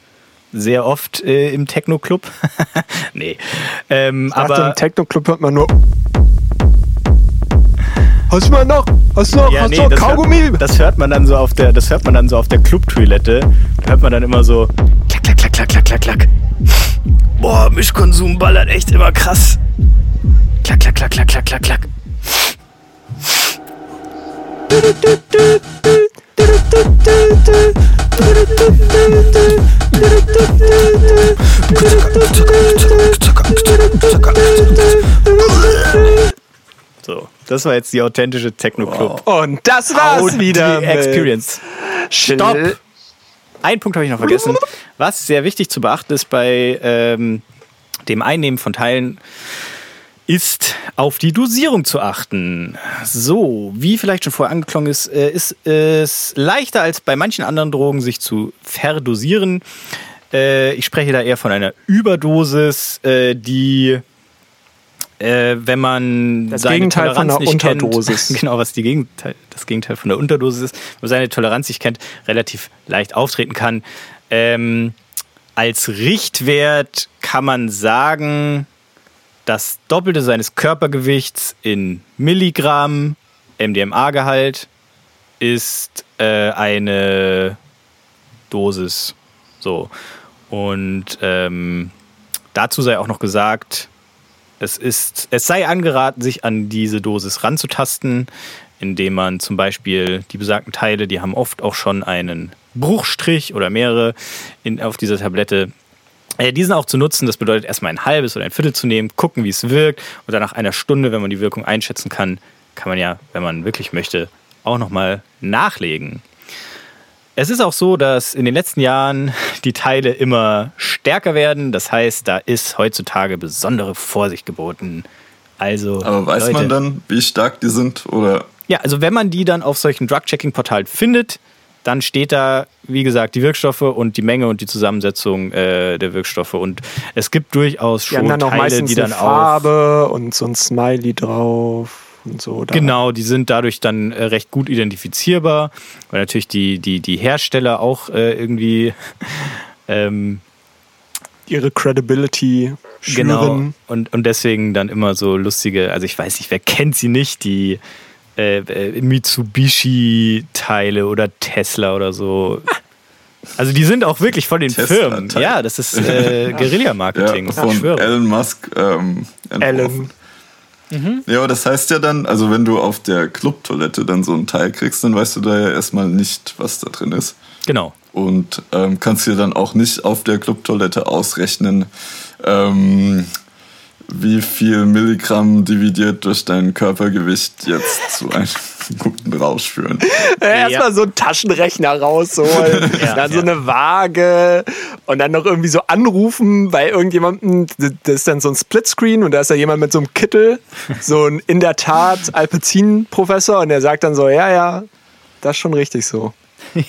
sehr oft äh, im Techno-Club. nee. Ähm, Dachte, aber im Techno-Club hört man nur. Hast du mal noch? Hast du noch, ja, hast nee, du noch das, Kaugummi? hört, das hört man dann so auf der, das hört man dann so auf der Clubtoilette. Da hört man dann immer so klack, klack, klack, klack, klack, klack, klack. Boah, Mischkonsum ballert echt immer krass. Klack, klack, klack, klack, klack, klack, klack. So, das war jetzt die authentische Techno-Club. Und das war's wieder. Die mit Experience. Stopp! Ein Punkt habe ich noch vergessen. Was sehr wichtig zu beachten ist bei ähm, dem Einnehmen von Teilen, ist auf die Dosierung zu achten. So, wie vielleicht schon vorher angeklungen ist, äh, ist es leichter als bei manchen anderen Drogen, sich zu verdosieren. Äh, ich spreche da eher von einer Überdosis, äh, die, wenn man Das seine Gegenteil von Toleranz einer nicht kennt, Unterdosis. genau, was die Gegenteil, das Gegenteil von der Unterdosis ist, wenn man seine Toleranz nicht kennt, relativ leicht auftreten kann. Ähm, als Richtwert kann man sagen, das Doppelte seines Körpergewichts in Milligramm MDMA-Gehalt ist äh, eine Dosis. So. Und ähm, dazu sei auch noch gesagt, es, ist, es sei angeraten, sich an diese Dosis ranzutasten, indem man zum Beispiel die besagten Teile, die haben oft auch schon einen Bruchstrich oder mehrere in, auf dieser Tablette. Äh, diesen auch zu nutzen, das bedeutet erstmal ein halbes oder ein Viertel zu nehmen, gucken, wie es wirkt und dann nach einer Stunde, wenn man die Wirkung einschätzen kann, kann man ja, wenn man wirklich möchte, auch nochmal nachlegen. Es ist auch so, dass in den letzten Jahren die Teile immer stärker werden. Das heißt, da ist heutzutage besondere Vorsicht geboten. Also, Aber weiß Leute, man dann, wie stark die sind? Oder Ja, also wenn man die dann auf solchen Drug-Checking-Portalen findet, dann steht da, wie gesagt, die Wirkstoffe und die Menge und die Zusammensetzung äh, der Wirkstoffe. Und es gibt durchaus Die schon haben dann auch Teile, meistens die dann eine auch Farbe und so ein Smiley drauf und so. Da. Genau, die sind dadurch dann äh, recht gut identifizierbar, weil natürlich die, die, die Hersteller auch äh, irgendwie ähm, Ihre Credibility genau schüren. und, und deswegen dann immer so lustige, also ich weiß nicht, wer kennt sie nicht, die äh, äh, Mitsubishi-Teile oder Tesla oder so. Also die sind auch wirklich von den Tesla-Teile. Firmen. Ja, das ist äh, Guerilla-Marketing. ja, von. Elon Musk ähm, entworfen. Alan. Ja, aber das heißt ja dann, also wenn du auf der Clubtoilette dann so ein Teil kriegst, dann weißt du da ja erstmal nicht, was da drin ist. Genau. Und ähm, kannst dir dann auch nicht auf der Clubtoilette ausrechnen, ähm, wie viel Milligramm dividiert durch dein Körpergewicht jetzt zu einem guten Rausch führen. Erstmal so einen Taschenrechner rausholen, Ja, dann so ja. eine Waage und dann noch irgendwie so anrufen bei irgendjemandem. Das ist dann so ein Splitscreen und da ist da jemand mit so einem Kittel, so ein in der Tat Alpezin-Professor und der sagt dann so: Ja, ja, das ist schon richtig so.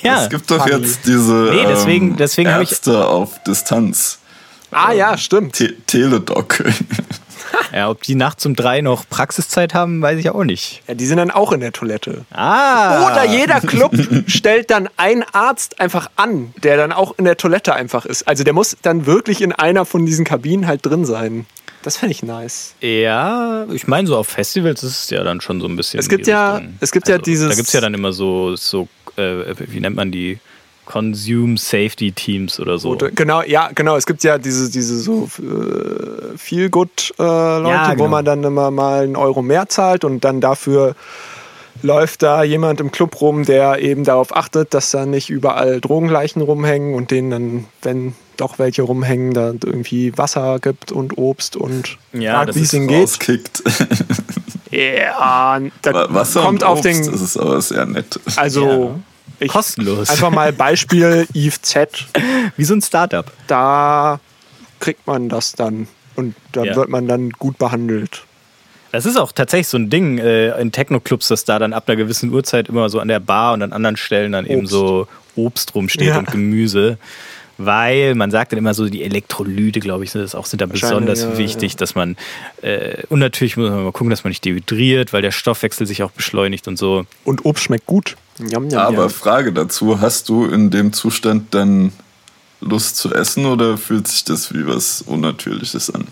Ja. Es gibt doch funny. jetzt diese Nee, deswegen- ähm, deswegen hab ich- Ärzte auf Distanz. Ah, ja, stimmt. Te Teledoc. ja, ob die nachts um drei noch Praxiszeit haben, weiß ich auch nicht. Ja, die sind dann auch in der Toilette. Ah! Oder jeder Club stellt dann einen Arzt einfach an, der dann auch in der Toilette einfach ist. Also der muss dann wirklich in einer von diesen Kabinen halt drin sein. Das fände ich nice. Ja, ich meine, so auf Festivals ist es ja dann schon so ein bisschen. Es gibt ja- es gibt ja dieses- Da gibt es ja dann immer so, so äh, wie nennt man die? Consume Safety Teams oder so. Oder, genau, ja, genau. Es gibt ja diese, diese so äh, Feel-Good-Leute, Ja, wo genau. man dann immer mal einen Euro mehr zahlt und dann dafür läuft da jemand im Club rum, der eben darauf achtet, dass da nicht überall Drogenleichen rumhängen und denen dann, wenn doch welche rumhängen, da irgendwie Wasser gibt und Obst und Ja, fragt, das wie ist es ihnen geht. Rauskickt. Ja, da Wasser kommt und auf Obst, den, das ist aber sehr nett. also ich, Kostenlos. einfach mal Beispiel Eve Z. Wie so ein Startup. da kriegt man das dann und da Ja. wird man dann gut behandelt. Das ist auch tatsächlich so ein Ding äh, in Techno-Clubs, dass da dann ab einer gewissen Uhrzeit immer so an der Bar und an anderen Stellen dann eben Obst. so Obst rumsteht Ja. und Gemüse. Weil man sagt dann immer so, die Elektrolyte, glaube ich, sind das auch sind da besonders ja, wichtig, dass man äh, und natürlich muss man mal gucken, dass man nicht dehydriert, weil der Stoffwechsel sich auch beschleunigt und so. Und Obst schmeckt gut. Yum, yum, Aber yum. Frage dazu, hast du in dem Zustand dann Lust zu essen oder fühlt sich das wie was Unnatürliches an?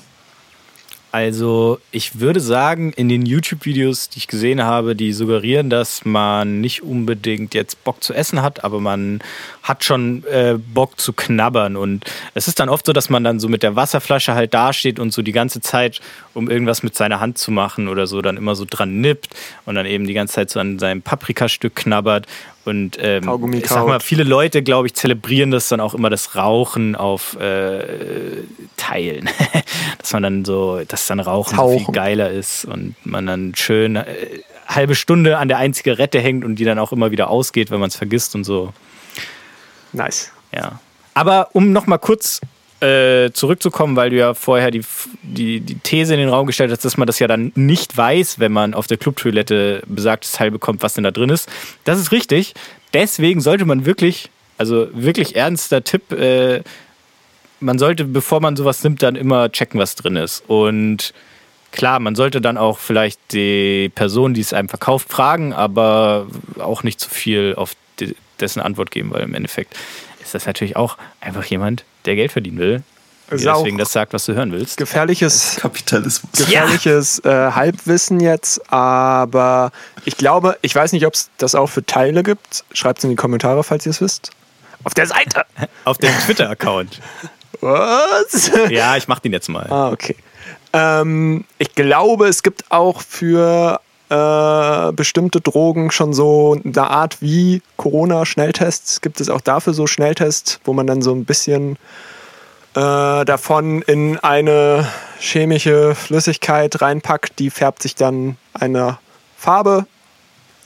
Also ich würde sagen, in den YouTube-Videos, die ich gesehen habe, die suggerieren, dass man nicht unbedingt jetzt Bock zu essen hat, aber man hat schon äh, Bock zu knabbern. Und es ist dann oft so, dass man dann so mit der Wasserflasche halt dasteht und so die ganze Zeit, um irgendwas mit seiner Hand zu machen oder so, dann immer so dran nippt und dann eben die ganze Zeit so an seinem Paprikastück knabbert. Und ähm, Kaugummi ich sag mal, viele Leute, glaube ich, zelebrieren das dann auch immer das Rauchen auf äh, Teilen. dass man dann so, dass dann Rauchen so viel Tauchen. geiler ist und man dann schön äh, halbe Stunde an der einen Zigarette hängt und die dann auch immer wieder ausgeht, wenn man es vergisst und so. Nice. Ja. Aber um nochmal kurz äh, zurückzukommen, weil du ja vorher die, die, die These in den Raum gestellt hast, dass man das ja dann nicht weiß, wenn man auf der Clubtoilette besagtes Teil bekommt, was denn da drin ist. Das ist richtig. Deswegen sollte man wirklich, also wirklich ernster Tipp, äh, man sollte, bevor man sowas nimmt, dann immer checken, was drin ist. Und klar, man sollte dann auch vielleicht die Person, die es einem verkauft, fragen, aber auch nicht zu viel auf dessen Antwort geben, weil im Endeffekt ist das natürlich auch einfach jemand, der Geld verdienen will. Deswegen das sagt, was du hören willst. gefährliches Kapitalismus. gefährliches äh, Halbwissen jetzt, aber ich glaube, ich weiß nicht, ob es das auch für Teile gibt. Schreibt es in die Kommentare, falls ihr es wisst. Auf der Seite. Auf dem Twitter-Account. Was? ja, ich mach den jetzt mal. Ah, okay. Ähm, ich glaube, es gibt auch für äh, bestimmte Drogen schon so eine Art wie Corona-Schnelltests. Gibt es auch dafür so Schnelltests, wo man dann so ein bisschen äh, davon in eine chemische Flüssigkeit reinpackt, die färbt sich dann eine Farbe,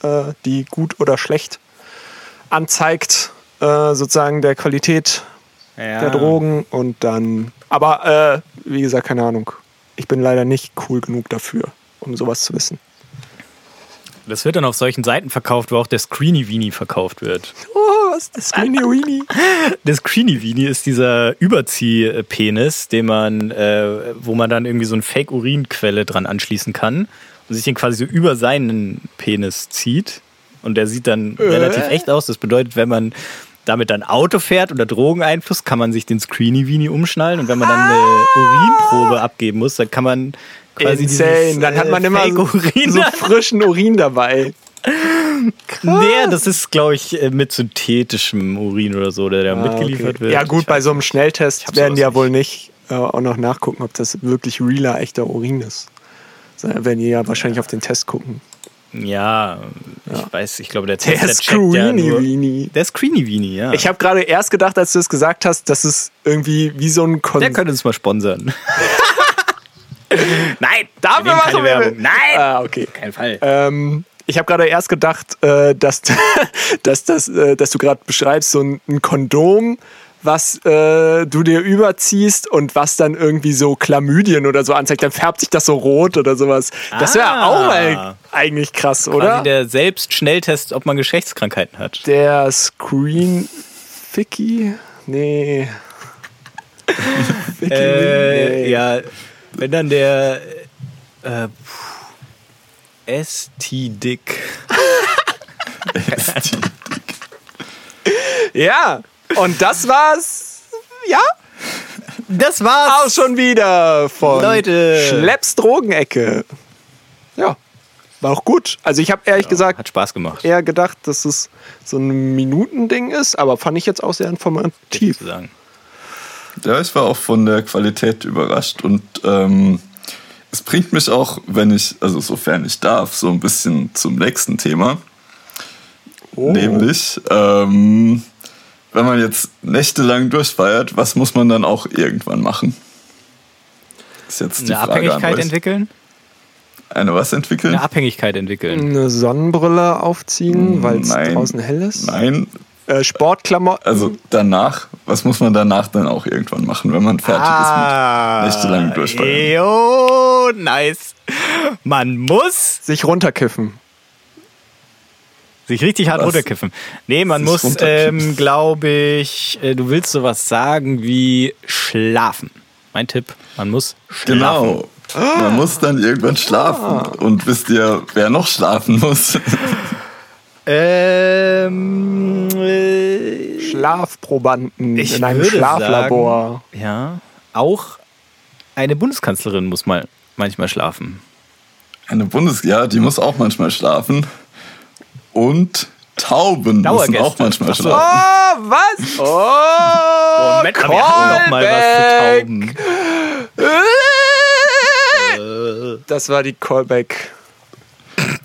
äh, die gut oder schlecht anzeigt, äh, sozusagen der Qualität Ja. der Drogen und dann. Aber äh, wie gesagt, keine Ahnung. Ich bin leider nicht cool genug dafür, um sowas zu wissen. Das wird dann auf solchen Seiten verkauft, wo auch der Screeny Weenie verkauft wird. Oh, was ist das? Screeny Weenie? Der Screeny Weenie ist dieser Überziehpenis, den man, äh, wo man dann irgendwie so eine Fake-Urinquelle dran anschließen kann und sich den quasi so über seinen Penis zieht. Und der sieht dann relativ echt aus. Das bedeutet, wenn man damit dann Auto fährt oder Drogeneinfluss, kann man sich den Screeny Weenie umschnallen. Und wenn man dann eine Urinprobe abgeben muss, dann kann man quasi Insane. dieses, Dann hat man äh, immer so, so frischen Urin dabei. Nee, das ist, glaube ich, äh, mit synthetischem Urin oder so, der da Ah, mitgeliefert okay. wird. Ja, gut, Ich bei so einem Schnelltest werden die ja wohl nicht äh, auch noch nachgucken, ob das wirklich realer, echter Urin ist. Sondern werden die ja wahrscheinlich auf den Test gucken. Ja, ich weiß, ich glaube, der Der Test, der Screeny nur, Weenie. Der Screeny Weenie, ja. Ich habe gerade erst gedacht, als du es gesagt hast, dass es irgendwie wie so ein Kon der könnte uns mal sponsern. Nein, Dafür machen wir- Werbung. Nein, Ah, okay. kein Fall. Ähm, ich habe gerade erst gedacht, äh, dass, dass, dass, äh, dass du gerade beschreibst, so ein, ein Kondom, was äh, du dir überziehst und was dann irgendwie so Chlamydien oder so anzeigt, dann färbt sich das so rot oder sowas. Das wäre Ah. auch mal eigentlich krass, oder? Quasi der Selbstschnelltest, ob man Geschlechtskrankheiten hat. Der Screen Ficky? Nee. Ficky, Äh, nee. Ja, wenn dann der äh, ST-Dick. Ja, und das war's. Ja, Das war's. auch schon wieder von Leute. Schlepps Drogenecke. Ja, war auch gut. Also ich habe ehrlich gesagt Hat Spaß gemacht, eher gedacht, dass es so ein Minutending ist, aber fand ich jetzt auch sehr informativ. sagen. Ja, ich war auch von der Qualität überrascht und ähm, es bringt mich auch, wenn ich, also sofern ich darf, so ein bisschen zum nächsten Thema. Oh. Nämlich, ähm, wenn man jetzt nächtelang durchfeiert, was muss man dann auch irgendwann machen? Ist jetzt die Eine Frage an Abhängigkeit euch. entwickeln? Eine was entwickeln? Eine Abhängigkeit entwickeln. Eine Sonnenbrille aufziehen, weil es draußen hell ist. Nein, Äh, Sportklamotten. also danach, was muss man danach dann auch irgendwann machen, wenn man fertig Ah. ist mit nächtelang durchfeiern? Jo, nice. Man muss sich runterkiffen. sich richtig hart Was? runterkiffen. Nee, man Sich muss, ähm, glaube ich, äh, du willst sowas sagen wie schlafen. Mein Tipp, man muss schlafen. Genau. Man muss dann irgendwann schlafen. Und wisst ihr, wer noch schlafen muss? Ähm, äh, Schlafprobanden Ich in einem würde Schlaflabor. Sagen, ja, auch eine Bundeskanzlerin muss mal manchmal schlafen. Eine Bundes... Ja, die muss auch manchmal schlafen. Und Tauben müssen auch manchmal Ach so. schlafen. Oh, was? Oh, Moment mal, wir hatten noch mal was zu Tauben. Das war die Callback.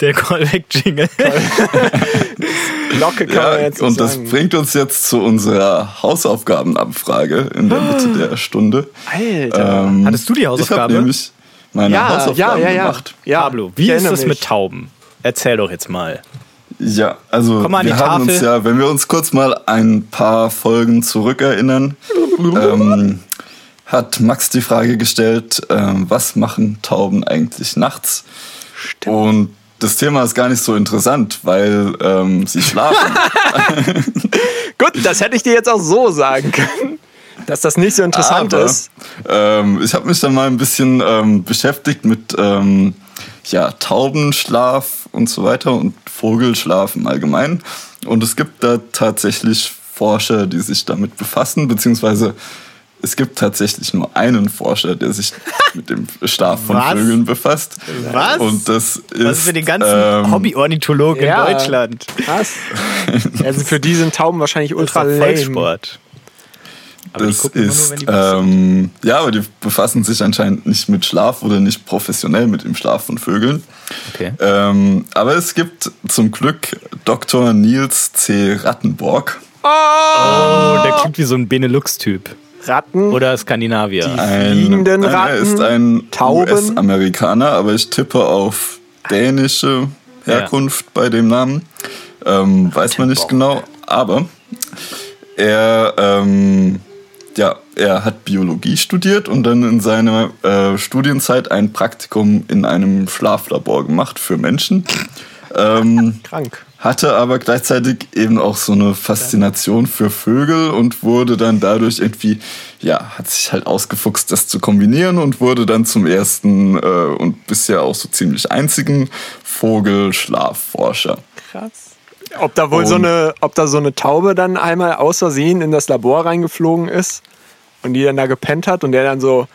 Der Callback-Jingle. Glocke kann Ja, man jetzt und nicht das sagen. bringt uns jetzt zu unserer Hausaufgabenabfrage in der Mitte der Stunde. Alter. Ähm, Hattest du die Ich habe Hausaufgabe? nämlich meine ja, ja, Hausaufgaben ja, ja, gemacht. ja. Pablo, wie ist das mich. mit Tauben? Erzähl doch jetzt mal. Ja, also wir haben uns Tafel. ja, wenn wir uns kurz mal ein paar Folgen zurückerinnern, ähm, hat Max die Frage gestellt, ähm, was machen Tauben eigentlich nachts? Stimmt. Und das Thema ist gar nicht so interessant, weil ähm, sie schlafen. Gut, das hätte ich dir jetzt auch so sagen können, dass das nicht so interessant Aber, ist. Ähm, ich habe mich dann mal ein bisschen ähm, beschäftigt mit ähm, ja, Taubenschlaf und so weiter und Vogelschlaf im Allgemeinen. Und es gibt da tatsächlich Forscher, die sich damit befassen, beziehungsweise es gibt tatsächlich nur einen Forscher, der sich mit dem Schlaf von Was? Vögeln befasst. Was? Und das ist Was ist mit den ganzen ähm, Hobby-Ornithologen ja. in Deutschland? Was? Also für die sind Tauben wahrscheinlich ultra Das. Volkssport. Aber die Das nur, ist, wenn die was sind. ähm, ja, aber die befassen sich anscheinend nicht mit Schlaf oder nicht professionell mit dem Schlaf von Vögeln. Okay. Ähm, aber es gibt zum Glück Dr. Niels C. Rattenborg, Oh, der klingt wie so ein Benelux-Typ. Ratten. Oder Skandinavier. ein, Fliegenden nein, er ist ein Tauben. US-Amerikaner, aber ich tippe auf dänische Herkunft bei dem Namen. Ähm, weiß man nicht genau, aber er, ähm, ja, er hat Biologie studiert und dann in seiner äh, Studienzeit ein Praktikum in einem Schlaflabor gemacht für Menschen. Ähm, Krank. Hatte aber gleichzeitig eben auch so eine Faszination für Vögel und wurde dann dadurch irgendwie, ja, hat sich halt ausgefuchst, das zu kombinieren und wurde dann zum ersten äh, und bisher auch so ziemlich einzigen Vogelschlafforscher. Krass. Ob da wohl so Und- eine, ob da so eine Taube dann einmal aus Versehen in das Labor reingeflogen ist und die dann da gepennt hat und der dann so,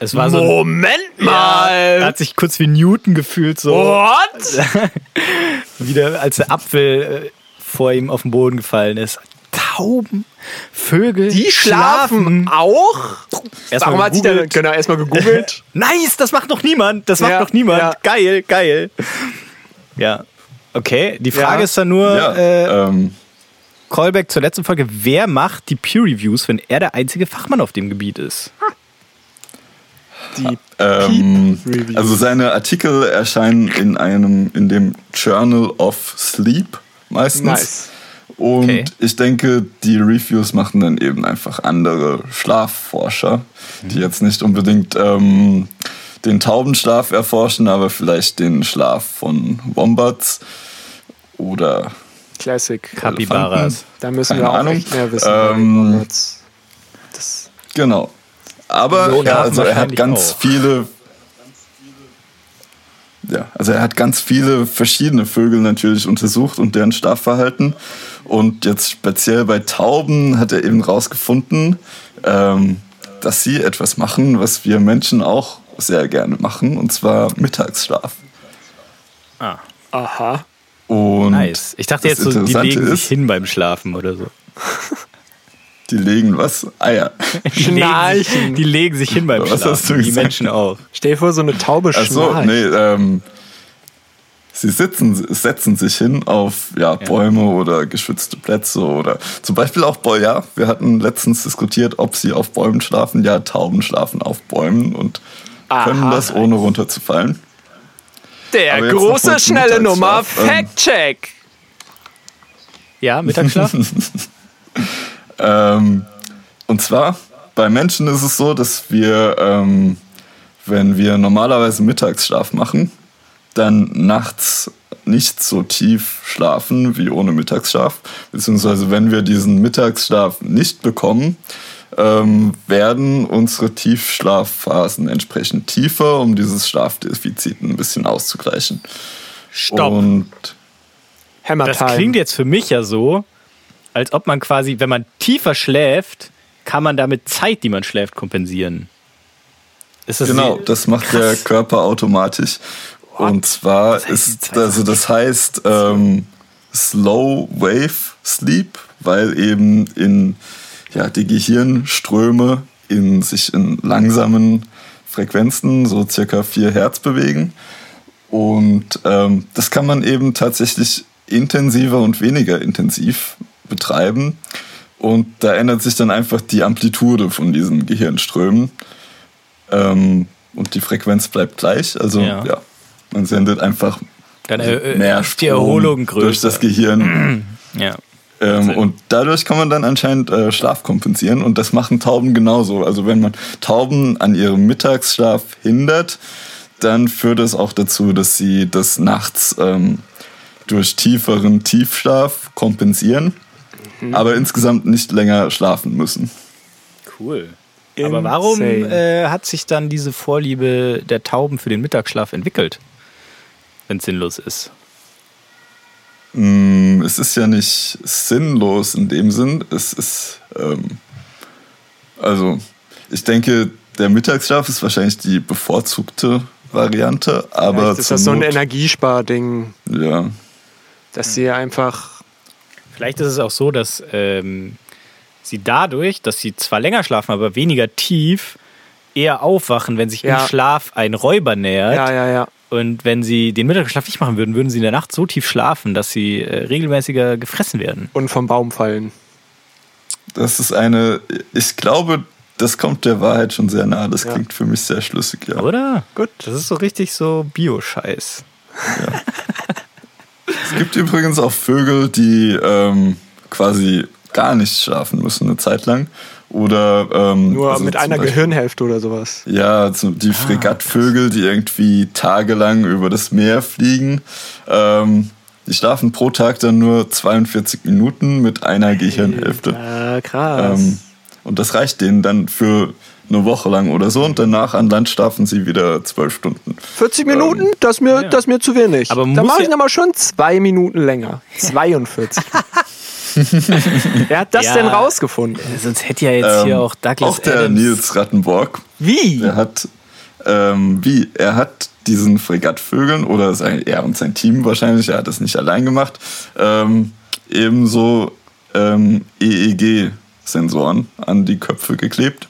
Es war so ein, Moment er mal! hat sich kurz wie Newton gefühlt, so What? wieder als der Apfel äh, vor ihm auf den Boden gefallen ist. Tauben, Vögel, Die schlafen auch? Erstmal Warum hat sich der, gegoogelt. genau, erstmal gegoogelt. Nice, das macht noch niemand. Das macht Ja, noch niemand. ja. Geil, geil. Ja. Okay, die Frage Ja. ist dann nur, Ja, äh, ähm, Callback zur letzten Folge, wer macht die Peer Reviews, wenn er der einzige Fachmann auf dem Gebiet ist? Die ähm, also seine Artikel erscheinen in einem, in dem Journal of Sleep meistens. Nice. Und Okay. ich denke, die Reviews machen dann eben einfach andere Schlafforscher, Mhm. die jetzt nicht unbedingt ähm, den Taubenschlaf erforschen, aber vielleicht den Schlaf von Wombats oder Classic. Capybaras. Da müssen Keine wir auch Ahnung. echt mehr wissen. Ähm, Jetzt. das, genau. Aber So ja, also er hat ganz auch. viele ja, also er hat ganz viele verschiedene Vögel natürlich untersucht und deren Schlafverhalten. Und jetzt speziell bei Tauben hat er eben rausgefunden, ähm, dass sie etwas machen, was wir Menschen auch sehr gerne machen, und zwar Mittagsschlaf. Ah, aha. Und nice. Ich dachte jetzt so, die legen sich ist, hin beim Schlafen oder so. Die legen was? Eier. Die legen, sich, Schnarchen. die legen sich hin beim Was Schlafen. hast du die gesagt? Menschen auch. Stell dir vor, so eine Taube Ach so, schnarcht. nee, ähm, sie sitzen, setzen sich hin auf ja, Bäume oder geschützte Plätze oder zum Beispiel auch Bäume. Ja, wir hatten letztens diskutiert, ob sie auf Bäumen schlafen. Ja, Tauben schlafen auf Bäumen und können Aha. das ohne runterzufallen. Der Aber jetzt noch große, zum schnelle Nummer, Mittagsschlaf. Ähm, Fact-Check. Ja, Mittagsschlaf? Ähm, und zwar, bei Menschen ist es so, dass wir, ähm, wenn wir normalerweise Mittagsschlaf machen, dann nachts nicht so tief schlafen wie ohne Mittagsschlaf. Beziehungsweise wenn wir diesen Mittagsschlaf nicht bekommen, ähm, werden unsere Tiefschlafphasen entsprechend tiefer, um dieses Schlafdefizit ein bisschen auszugleichen. Stopp. Und Hammer Das klingt jetzt für mich ja so, als ob man quasi, wenn man tiefer schläft, kann man damit Zeit, die man schläft, kompensieren. Ist das genau, das macht krass. der Körper automatisch. What? Und zwar das heißt, ist, also das heißt ähm, Slow Wave Sleep, weil eben in ja, die Gehirnströme in sich in langsamen Frequenzen, so circa 4 Hertz bewegen. Und ähm, das kann man eben tatsächlich intensiver und weniger intensiv betreiben. Und da ändert sich dann einfach die Amplitude von diesen Gehirnströmen. Ähm, und die Frequenz bleibt gleich. Also ja, ja man sendet einfach dann mehr Strom die Erholung größer. durch das Gehirn. ja. Ähm, und dadurch kann man dann anscheinend äh, Schlaf kompensieren und das machen Tauben genauso. Also wenn man Tauben an ihrem Mittagsschlaf hindert, dann führt es auch dazu, dass sie das nachts ähm, durch tieferen Tiefschlaf kompensieren, mhm. aber insgesamt nicht länger schlafen müssen. Cool. Aber warum äh, hat sich dann diese Vorliebe der Tauben für den Mittagsschlaf entwickelt, wenn es sinnlos ist? Mm, es ist ja nicht sinnlos in dem Sinn. Es ist, ähm, also, ich denke, der Mittagsschlaf ist wahrscheinlich die bevorzugte Variante, aber. Vielleicht ist das so ein Energiesparding. Ja. Dass sie einfach. Vielleicht ist es auch so, dass ähm, sie dadurch, dass sie zwar länger schlafen, aber weniger tief, eher aufwachen, wenn sich ja. im Schlaf ein Räuber nähert. Ja, ja, ja. Und wenn sie den Mittagsschlaf nicht machen würden, würden sie in der Nacht so tief schlafen, dass sie äh, regelmäßiger gefressen werden. Und vom Baum fallen. Das ist eine, ich glaube, das kommt der Wahrheit schon sehr nah. Das ja. klingt für mich sehr schlüssig, ja. Oder? Gut. Das ist so richtig so Bio-Scheiß. Ja. es gibt übrigens auch Vögel, die ähm, quasi gar nicht schlafen müssen eine Zeit lang. Oder ähm, nur also mit einer Beispiel, Gehirnhälfte oder sowas. Ja, die ah, Fregattvögel, die irgendwie tagelang über das Meer fliegen. Ähm, die schlafen pro Tag dann nur 42 Minuten mit einer Gehirnhälfte. Ja, krass. Ähm, und das reicht denen dann für eine Woche lang oder so und danach an Land schlafen sie wieder zwölf Stunden. 40 Minuten? Ähm, das, ist mir, ja. das mir zu wenig. Aber da mache ich aber schon zwei Minuten länger. 42. Wer hat das ja, denn rausgefunden? Sonst hätte ja jetzt ähm, hier auch Douglas Auch der Adams. Nils Rattenborg. Wie? Er hat, ähm, wie? Er hat diesen Fregattvögeln oder sein, er und sein Team wahrscheinlich, er hat das nicht allein gemacht, ähm, ebenso ähm, EEG-Sensoren an die Köpfe geklebt.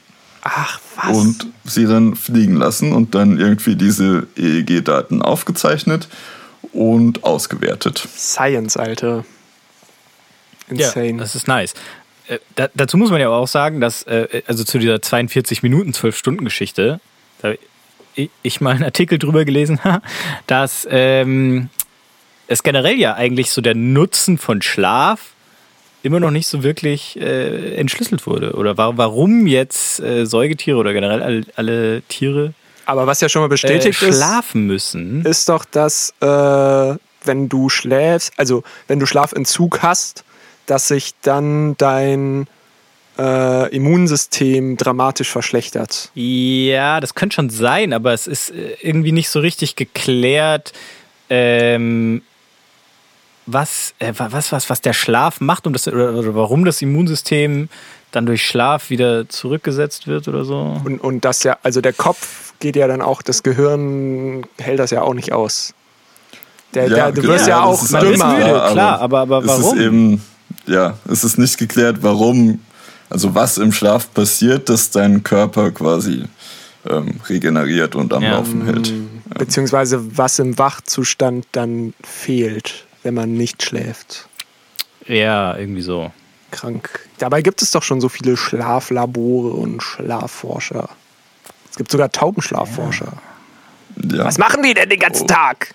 Ach, was? Und sie dann fliegen lassen und dann irgendwie diese EEG-Daten aufgezeichnet und ausgewertet. Science, Alter. Insane. Ja, das ist nice. Äh, da, dazu muss man ja auch sagen, dass, äh, also zu dieser 42 Minuten, 12 Stunden Geschichte, da ich mal einen Artikel drüber gelesen habe, dass ähm, es generell ja eigentlich so der Nutzen von Schlaf immer noch nicht so wirklich äh, entschlüsselt wurde. Oder warum jetzt äh, Säugetiere oder generell alle, alle, Tiere. Aber was ja schon mal bestätigt äh, schlafen müssen. Ist doch, dass äh, wenn du schläfst, also wenn du Schlafentzug hast, dass sich dann dein äh, Immunsystem dramatisch verschlechtert. Ja, das könnte schon sein, aber es ist äh, irgendwie nicht so richtig geklärt, ähm, was, äh, was, was, was der Schlaf macht und das, oder, oder warum das Immunsystem dann durch Schlaf wieder zurückgesetzt wird oder so. Und, und das ja, also der Kopf geht ja dann auch, das Gehirn hält das ja auch nicht aus. Der, ja, der, du wirst ja, ja auch dümmer. Müde, klar, aber, aber warum? Es ist eben ja, es ist nicht geklärt, warum, also was im Schlaf passiert, dass dein Körper quasi ähm, regeneriert und am ja. Laufen hält. Ja. Beziehungsweise was im Wachzustand dann fehlt, wenn man nicht schläft. Ja, irgendwie so. Krank. Dabei gibt es doch schon so viele Schlaflabore und Schlafforscher. Es gibt sogar Taubenschlafforscher. Ja. Was machen die denn den ganzen oh. Tag?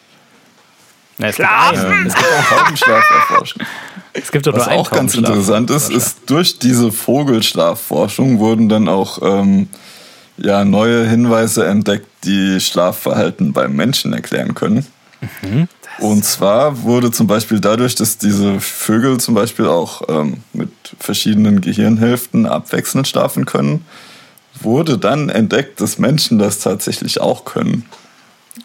Na, Schlafen! Es gibt auch Taubenschlaf erforschen. Es gibt doch Was auch ganz interessant ist, ist, durch diese Vogelschlafforschung wurden dann auch ähm, ja, neue Hinweise entdeckt, die Schlafverhalten beim Menschen erklären können. Mhm. Und zwar wurde zum Beispiel dadurch, dass diese Vögel zum Beispiel auch ähm, mit verschiedenen Gehirnhälften abwechselnd schlafen können, wurde dann entdeckt, dass Menschen das tatsächlich auch können.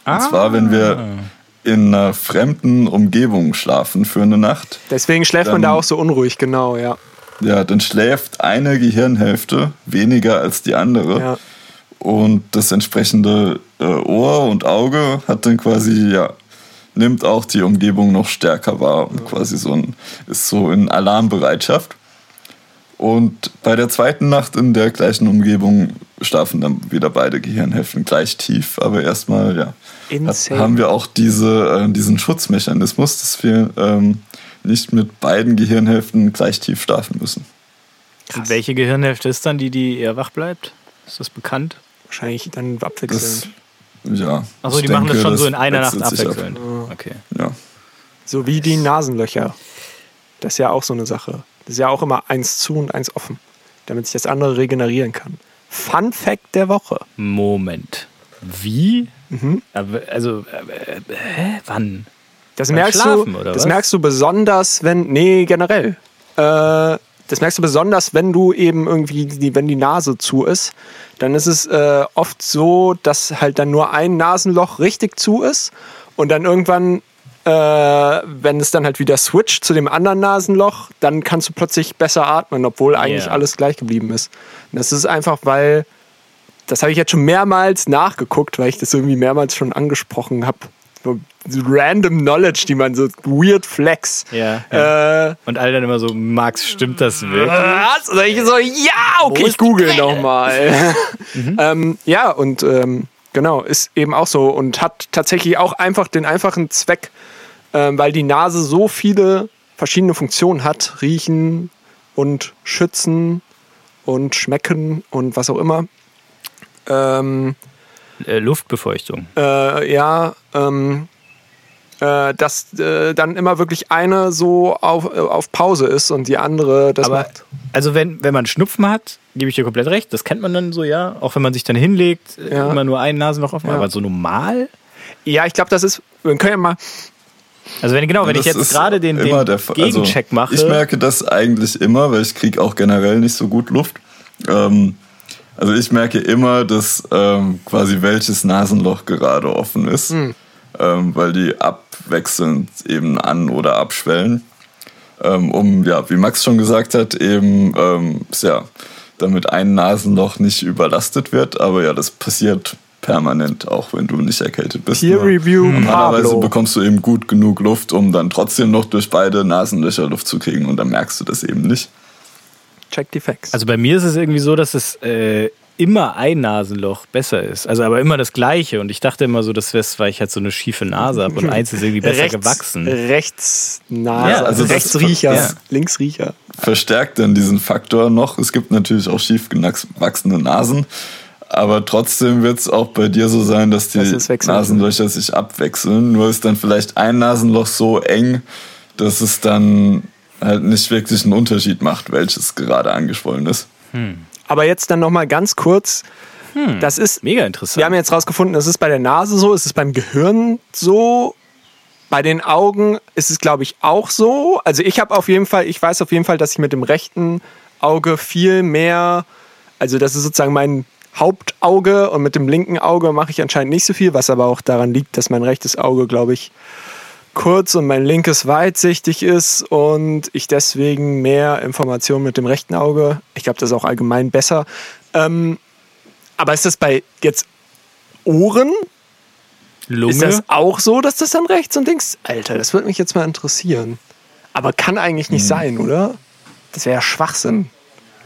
Ah. Und zwar, wenn wir in einer fremden Umgebung schlafen für eine Nacht, Deswegen schläft man Dann- da auch so unruhig, genau, ja. ja, dann schläft eine Gehirnhälfte weniger als die andere. ja. Und das entsprechende äh, Ohr und Auge hat dann quasi, ja, nimmt auch die Umgebung noch stärker wahr und quasi so ein, ist so in Alarmbereitschaft. Und bei der zweiten Nacht in der gleichen Umgebung schlafen dann wieder beide Gehirnhälften gleich tief. Aber erstmal, ja, hat, Insane. haben wir auch diese, äh, diesen Schutzmechanismus, dass wir ähm, nicht mit beiden Gehirnhälften gleich tief schlafen müssen. Und welche Gehirnhälfte ist dann die, die eher wach bleibt? Ist das bekannt? Wahrscheinlich dann Das, abwechselnd. Ja. Achso, die machen das denke, schon so in einer Nacht sich ab. abwechselnd. Okay. Ja. So wie die Nasenlöcher. Das ist ja auch so eine Sache. Das ist ja auch immer eins zu und eins offen, damit sich das andere regenerieren kann. Fun Fact der Woche. Moment. Wie? Aber, also, äh, äh, hä? Wann? Das Beim merkst Schlafen, du, oder das was? merkst du besonders, wenn nee generell. Äh, das merkst du besonders, wenn du eben irgendwie die, wenn die Nase zu ist, dann ist es äh, oft so, dass halt dann nur ein Nasenloch richtig zu ist und dann irgendwann, äh, wenn es dann halt wieder switcht zu dem anderen Nasenloch, dann kannst du plötzlich besser atmen, obwohl eigentlich Ja. alles gleich geblieben ist. Und das ist einfach, weil das habe ich jetzt schon mehrmals nachgeguckt, weil ich das irgendwie mehrmals schon angesprochen habe. So random Knowledge, die man so weird flex. Ja. Äh, Und alle dann immer so, Max, stimmt das wirklich? was? Und ich so, ja, okay, ich google nochmal. ähm, ja, und ähm, genau, ist eben auch so und hat tatsächlich auch einfach den einfachen Zweck, ähm, weil die Nase so viele verschiedene Funktionen hat, riechen und schützen und schmecken und was auch immer. Ähm, Äh, Luftbefeuchtung. äh, ja, ähm, äh, dass äh, dann immer wirklich eine so auf, äh, auf Pause ist und die andere das Aber macht. also wenn, wenn man Schnupfen hat, gebe ich dir komplett recht, das kennt man dann so, ja. Auch wenn man sich dann hinlegt, äh, Ja. immer nur ein Nasenloch offen. Ja. Aber so normal? Ja, ich glaube, das ist, wir können ja mal, Also wenn genau, wenn ich Das jetzt ist gerade den, den der Fall. Gegencheck also, mache. Ich merke das eigentlich immer, weil ich kriege auch generell nicht so gut Luft. Ähm, also ich merke immer, dass ähm, quasi welches Nasenloch gerade offen ist, Hm. ähm, weil die abwechselnd eben an- oder abschwellen. Ähm, um, ja, wie Max schon gesagt hat, eben, ähm, ja, damit ein Nasenloch nicht überlastet wird. Aber ja, das passiert permanent, auch wenn du nicht erkältet bist. Peer Nur Review Normalerweise Pablo. bekommst du eben gut genug Luft, um dann trotzdem noch durch beide Nasenlöcher Luft zu kriegen und dann merkst du das eben nicht. Check die Facts. Also bei mir ist es irgendwie so, dass es äh, immer ein Nasenloch besser ist. Also aber immer das gleiche. Und ich dachte immer so, das wäre, weil ich halt so eine schiefe Nase habe und eins ist irgendwie besser rechts, gewachsen. Rechts Nase, Ja, also also das- Rechtsriecher, ja. Linksriecher. Verstärkt dann diesen Faktor noch. Es gibt natürlich auch schief gewachsene Nasen. Aber trotzdem wird es auch bei dir so sein, dass die wechselt. Nasenlöcher sich abwechseln. Nur ist dann vielleicht ein Nasenloch so eng, dass es dann halt nicht wirklich einen Unterschied macht, welches gerade angeschwollen ist. Aber jetzt dann nochmal ganz kurz. Das ist, Mega interessant. wir haben jetzt rausgefunden, es ist bei der Nase so, es ist beim Gehirn so, bei den Augen ist es, glaube ich, auch so. Also ich habe auf jeden Fall, ich weiß auf jeden Fall, dass ich mit dem rechten Auge viel mehr, also das ist sozusagen mein Hauptauge und mit dem linken Auge mache ich anscheinend nicht so viel, was aber auch daran liegt, dass mein rechtes Auge, glaube ich, kurz und mein linkes weitsichtig ist und ich deswegen mehr Informationen mit dem rechten Auge. Ich glaube, das ist auch allgemein besser. Ähm, aber ist das bei jetzt Ohren? Lunge. Ist das auch so, dass das dann rechts und links? Alter, das würde mich jetzt mal interessieren. Aber kann eigentlich nicht sein, oder? Das wäre ja Schwachsinn.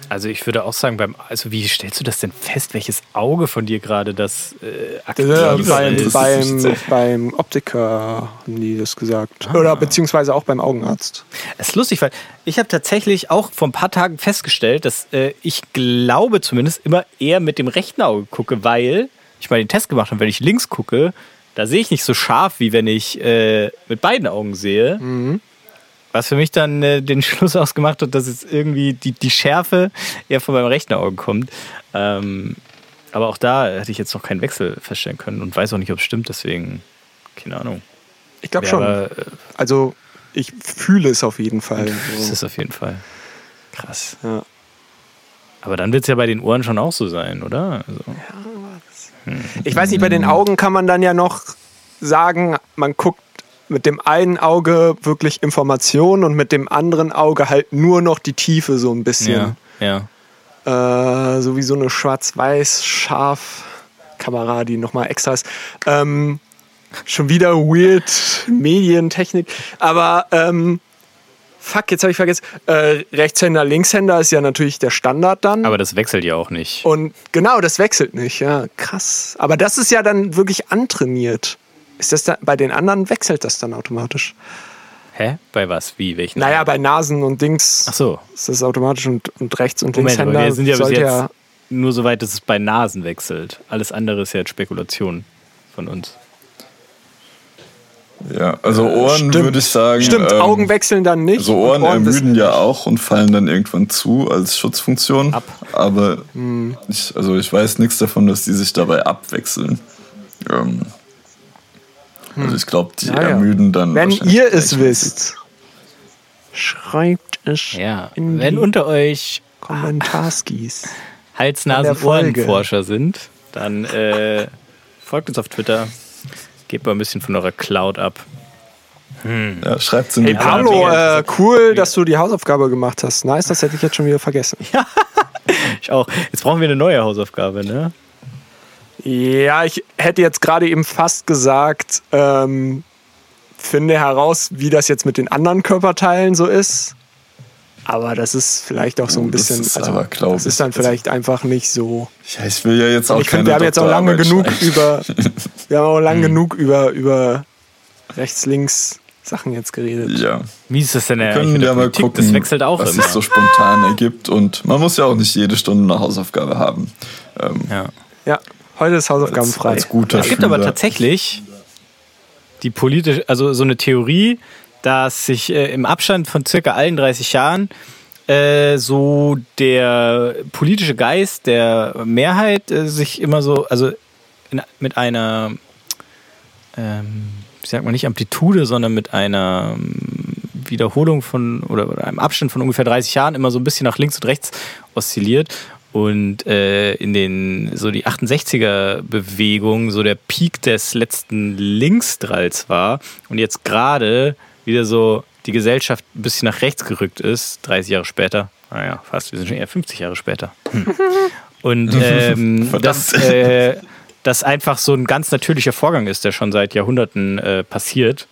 Also ich würde auch sagen, beim, also wie stellst du das denn fest, welches Auge von dir gerade das äh, aktiv Ja, beim, ist- beim, beim Optiker haben die das gesagt. Oder beziehungsweise auch beim Augenarzt. Es ist lustig, weil ich habe tatsächlich auch vor ein paar Tagen festgestellt, dass äh, ich glaube zumindest immer eher mit dem rechten Auge gucke, weil ich mal den Test gemacht habe, wenn ich links gucke, da sehe ich nicht so scharf, wie wenn ich äh, mit beiden Augen sehe. Was für mich dann äh, den Schluss ausgemacht hat, dass jetzt irgendwie die, die Schärfe eher von meinem rechten Auge kommt. Ähm, aber auch da hätte ich jetzt noch keinen Wechsel feststellen können und weiß auch nicht, ob es stimmt, deswegen keine Ahnung. Ich glaube Ja, schon. aber, äh, Also ich fühle es auf jeden Fall. So. ist auf jeden Fall krass. Ja. Aber dann wird es ja bei den Ohren schon auch so sein, oder? Also, Ich weiß nicht, bei den Augen kann man dann ja noch sagen, man guckt mit dem einen Auge wirklich Information und mit dem anderen Auge halt nur noch die Tiefe so ein bisschen. Ja, ja. Äh, so wie so eine schwarz-weiß-scharf-Kamera, die nochmal extra ist. Ähm, schon wieder weird Medientechnik. Aber ähm, fuck, jetzt habe ich vergessen. Äh, Rechtshänder, Linkshänder ist ja natürlich der Standard dann. Aber das wechselt ja auch nicht. Und genau, das wechselt nicht, ja, krass. Aber das ist ja dann wirklich antrainiert. Ist das da, bei den anderen wechselt das dann automatisch? Hä? Bei was? Wie? Welchen? Naja, bei Nasen und Dings Ach so. ist das automatisch und, und rechts und Moment, aber Linkshänder wir sind ja bis jetzt ja nur so weit, dass es bei Nasen wechselt. Alles andere ist ja jetzt Spekulation von uns. Ja, also Ohren Stimmt. würde ich sagen. Stimmt, ähm, Augen wechseln dann nicht. So und Ohren wissen- ermüden ja auch und fallen dann irgendwann zu als Schutzfunktion. Ab. Aber Hm. ich, also ich weiß nichts davon, dass die sich dabei abwechseln. Ähm, Also ich glaube, die Hm. Ja, ja. ermüden dann. Wenn ihr es wisst, schreibt es Ja. in Wenn die unter euch Kommentarskis. Hals-, Nasen-, Folge. Ohrenforscher sind, dann äh, folgt uns auf Twitter. Gebt mal ein bisschen von eurer Cloud ab. Ja, schreibt's in die Hey Pablo, mega. äh, cool, dass du die Hausaufgabe gemacht hast. Nice, das hätte ich jetzt schon wieder vergessen. Ich auch. Jetzt brauchen wir eine neue Hausaufgabe, ne? Ja, ich hätte jetzt gerade eben fast gesagt, ähm, finde heraus, wie das jetzt mit den anderen Körperteilen so ist. Aber das ist vielleicht auch so ein Oh, das bisschen. ist also, aber, das ist dann also- vielleicht einfach nicht so. Ja, ich will ja jetzt auch ich keine finde, wir haben jetzt auch lange genug über. Wir haben auch Hm. lange genug über, über rechts, links Sachen jetzt geredet. Ja, Wie ist das denn wir eigentlich können ja mal gucken, das wechselt auch was immer. sich so spontan ergibt. Und man muss ja auch nicht jede Stunde eine Hausaufgabe haben. Ähm, ja. Ja, heute ist Hausaufgaben als, frei. als guter Es gibt aber Schüler. tatsächlich die politische, also so eine Theorie, dass sich äh, im Abstand von circa allen 30 Jahren äh, so der politische Geist der Mehrheit äh, sich immer so, also in, mit einer, ähm, wie sagt man nicht Amplitude, sondern mit einer ähm, Wiederholung von oder, oder einem Abstand von ungefähr 30 Jahren immer so ein bisschen nach links und rechts oszilliert. Und äh, in den so die 68er Bewegung so der Peak des letzten Linksdralls war und jetzt gerade wieder so die Gesellschaft ein bisschen nach rechts gerückt ist, 30 Jahre später. Naja, fast, wir sind schon eher 50 Jahre später. Hm. Und ähm, Verdammt. das, äh, das einfach so ein ganz natürlicher Vorgang ist, der schon seit Jahrhunderten äh, passiert.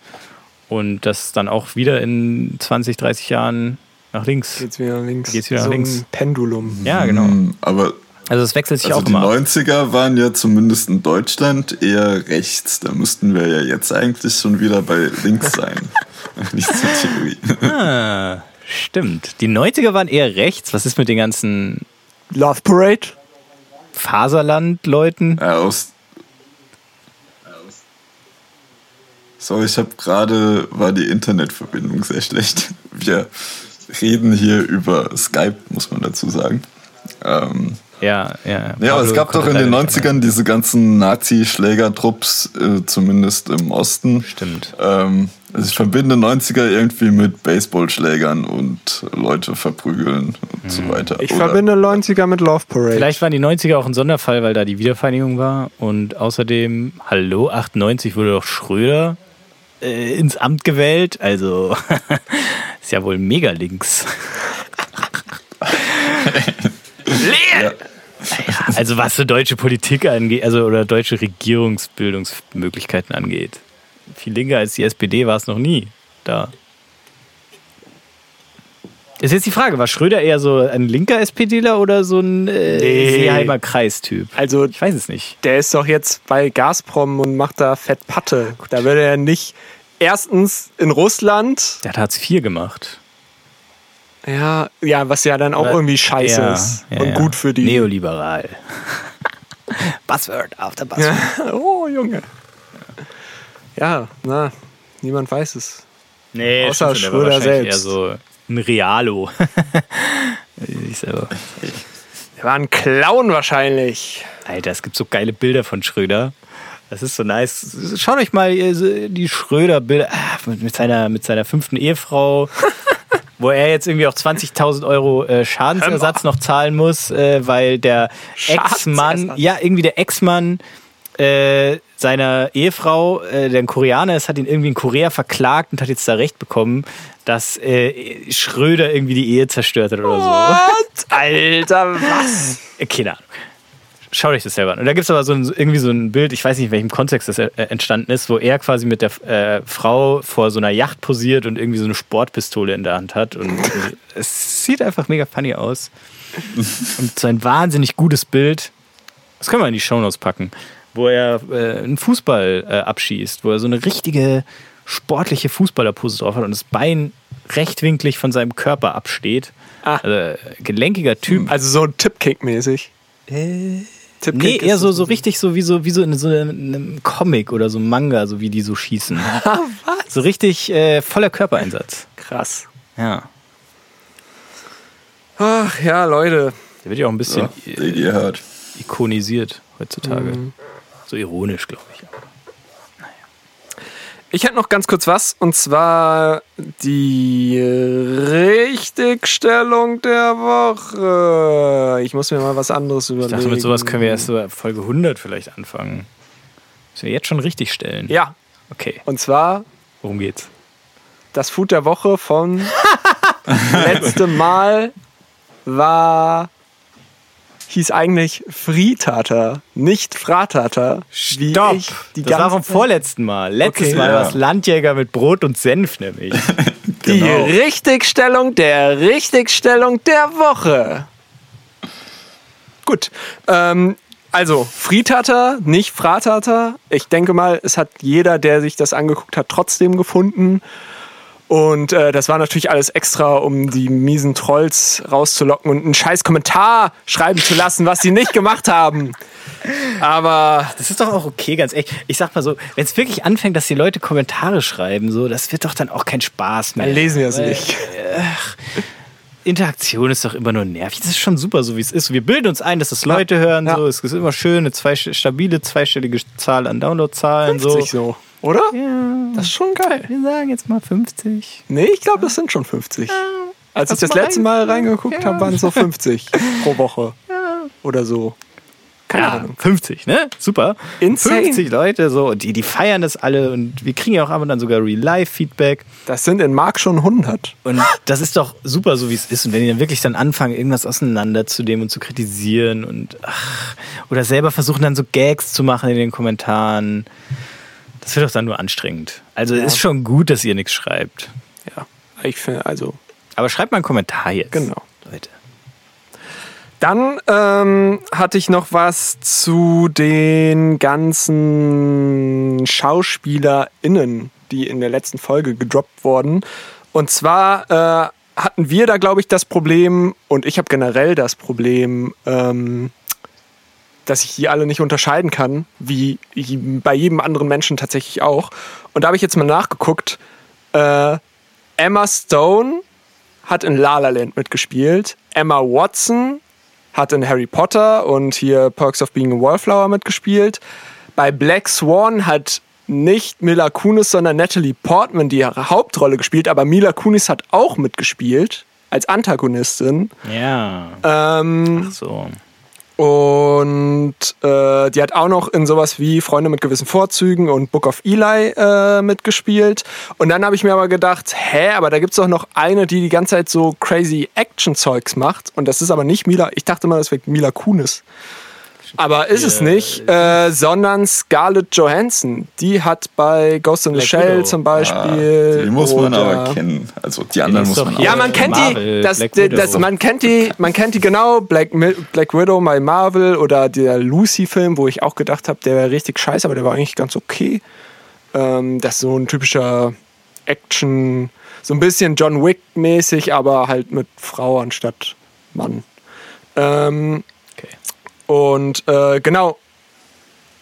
Und das dann auch wieder in 20, 30 Jahren nach links. Geht's wieder nach links. Geht's wieder so nach links. Ein Pendulum. Ja, genau. Hm, Aber Also es wechselt sich also auch die immer. ab. 90er waren ja zumindest in Deutschland eher rechts. Da müssten wir ja jetzt eigentlich schon wieder bei links sein. Nicht zur Theorie. Ah, stimmt. Die 90er waren eher rechts. Was ist mit den ganzen Love Parade? Faserland-Leuten? Ja, aus. Sorry, ich habe gerade war die Internetverbindung sehr schlecht. Wir reden hier über Skype, muss man dazu sagen. Ähm, Ja, ja. ja, aber es Pablo gab doch in den leider nicht 90ern diese ganzen Nazi-Schlägertrupps, äh, zumindest im Osten. Stimmt. Ähm, also ich verbinde 90er irgendwie mit Baseballschlägern und Leute verprügeln und so weiter. Ich Oder- verbinde 90er mit Love Parade. Vielleicht waren die 90er auch ein Sonderfall, weil da die Wiedervereinigung war. Und außerdem, hallo, 98 wurde doch Schröder äh, ins Amt gewählt. Also ist ja wohl mega links. Ja. Also was so deutsche Politik angeht, also oder deutsche Regierungsbildungsmöglichkeiten angeht. Viel linker als die SPD war es noch nie da. Ist jetzt die Frage, war Schröder eher so ein linker SPDler oder so ein äh, Nee. Seeheimer Kreistyp? also Ich weiß es nicht. der ist doch jetzt bei Gazprom und macht da fett Patte. Da würde er nicht erstens in Russland, Der hat Hartz IV gemacht. ja, ja, was ja dann auch irgendwie scheiße Ja, ist ja, und ja. gut für die. Neoliberal. Buzzword after Buzzword. oh, Junge. Ja, na, niemand weiß es. Nee, Außer Schröder selbst. Eher so ein Realo. ich selber. Er war ein Clown wahrscheinlich. Alter, es gibt so geile Bilder von Schröder. Das ist so nice. Schaut euch mal äh, so die Schröder-Bilder ah, mit mit seiner, mit seiner fünften Ehefrau, wo er jetzt irgendwie auch 20.000 Euro äh, Schadensersatz noch zahlen muss, äh, weil der Ex-Mann, ja, irgendwie der Ex-Mann äh, seiner Ehefrau, äh, der ein Koreaner ist, hat ihn irgendwie in Korea verklagt und hat jetzt da Recht bekommen, dass äh, Schröder irgendwie die Ehe zerstört hat oder so. What? Alter, was? Äh, Keine Ahnung. Schaut euch das selber an. Und da gibt es aber so ein, irgendwie so ein Bild, ich weiß nicht, in welchem Kontext das äh, entstanden ist, wo er quasi mit der äh, Frau vor so einer Yacht posiert und irgendwie so eine Sportpistole in der Hand hat. Und äh, es sieht einfach mega funny aus. Und so ein wahnsinnig gutes Bild. Das können wir in die Shownotes packen. Wo er äh, einen Fußball äh, abschießt, wo er so eine richtige sportliche Fußballerpose drauf hat und das Bein rechtwinklig von seinem Körper absteht. Ah. Also, gelenkiger Typ. Also so Tipkick-mäßig. Nee, Tipkick eher ist so, so richtig so wie so, wie so in so einem Comic oder so einem Manga, so wie die so schießen. Was? So richtig äh, voller Körpereinsatz. Krass. Ja. Ach ja, Leute. Der wird ja auch ein bisschen Ja, hört. ikonisiert heutzutage. So ironisch, glaube ich. Ich hätte noch ganz kurz was, und zwar die Richtigstellung der Woche. Ich muss mir mal was anderes Ich überlegen. dachte, mit sowas können wir erst so Folge 100 vielleicht anfangen. Müssen wir jetzt schon richtig stellen? Ja, Okay, und zwar worum geht's? das Food der Woche von letzte Mal war hieß eigentlich Fritata, nicht Fratata. wie Stopp! ich die das war vom vorletzten Mal. Letztes Okay. Mal Ja. war es Landjäger mit Brot und Senf nämlich. Die Genau. Richtigstellung der Richtigstellung der Woche. Gut. Ähm, also, Fritata, nicht Fratata. Ich denke mal, es hat jeder, der sich das angeguckt hat, trotzdem gefunden. Und äh, das war natürlich alles extra, um die miesen Trolls rauszulocken und einen scheiß Kommentar schreiben zu lassen, was sie nicht gemacht haben. Aber Das ist doch auch okay, ganz ehrlich. Ich sag mal so, wenn es wirklich anfängt, dass die Leute Kommentare schreiben, so, das wird doch dann auch kein Spaß mehr. dann lesen wir es nicht. Interaktion ist doch immer nur nervig. Das ist schon super, so wie es ist. Wir bilden uns ein, dass das Leute hören. ja. So. Es ist immer schön, eine zwei, stabile zweistellige Zahl an Downloadzahlen. So. 50 so, oder? Ja, Das ist schon geil. wir sagen jetzt mal 50. Nee, ich glaube, das sind schon 50. Als ich Hast das du mal letzte Mal reingeguckt Ja. habe, waren es so 50 pro Woche. Oder so. Keine Ja, Ahnung. 50, ne? Super. Insane. 50 Leute, so, und die, die feiern das alle und wir kriegen ja auch ab und dann sogar Real-Life-Feedback. Das sind in Mark schon 100. Und das ist doch super, so wie es ist. Und wenn die dann wirklich dann anfangen, irgendwas auseinanderzunehmen und zu kritisieren und ach, oder selber versuchen dann so Gags zu machen in den Kommentaren, das wird doch dann nur anstrengend. Also ist schon gut, dass ihr nichts schreibt. Ja, ich finde, also. Aber schreibt mal einen Kommentar jetzt. Genau. Leute. Dann ähm, hatte ich noch was zu den ganzen SchauspielerInnen, die in der letzten Folge gedroppt wurden. Und zwar äh, hatten wir da, glaube ich, das Problem, und ich habe generell das Problem, ähm, dass ich die alle nicht unterscheiden kann, wie bei jedem anderen Menschen tatsächlich auch. Und da habe ich jetzt mal nachgeguckt. Äh, Emma Stone hat in La La Land mitgespielt. Emma Watson hat in Harry Potter und hier Perks of Being a Wallflower mitgespielt. Bei Black Swan hat nicht Mila Kunis, sondern Natalie Portman die Hauptrolle gespielt, aber Mila Kunis hat auch mitgespielt als Antagonistin. Ja. Ähm, Ach so. Und äh, die hat auch noch in sowas wie Freunde mit gewissen Vorzügen und Book of Eli äh, mitgespielt. Und dann habe ich mir aber gedacht, hä, aber da gibt es doch noch eine, die die ganze Zeit so crazy Action-Zeugs macht. Und das ist aber nicht Mila. Ich dachte immer, das wäre Mila Kunis. Aber ist es nicht, äh, sondern Scarlett Johansson. Die hat bei Ghost in the Shell Widow. zum Ah, Beispiel. die muss man aber kennen. Also die anderen ist muss man hier- ja, auch man kennt Marvel, die, das, das, man kennt die, man kennt die genau, Black, Black Widow bei Marvel oder der Lucy-Film, wo ich auch gedacht habe, der wäre richtig scheiße, aber der war eigentlich ganz okay. Ähm, das ist so ein typischer Action, so ein bisschen John Wick-mäßig, aber halt mit Frau anstatt Mann. Ähm, Okay. Und äh, genau,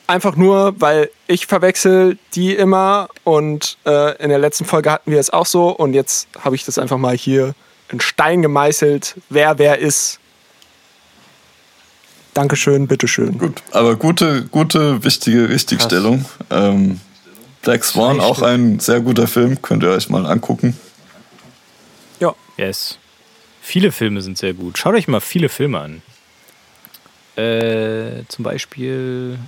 einfach nur, weil ich verwechsel die immer und äh, in der letzten Folge hatten wir es auch so und jetzt habe ich das einfach mal hier in Stein gemeißelt, wer wer ist. Dankeschön, bitteschön. Gut, aber gute, gute, wichtige Richtigstellung. Ähm, Black Swan, auch ein sehr guter Film, könnt ihr euch mal angucken. Ja, Yes. Viele Filme sind sehr gut. Schaut euch mal viele Filme an. Äh, zum Beispiel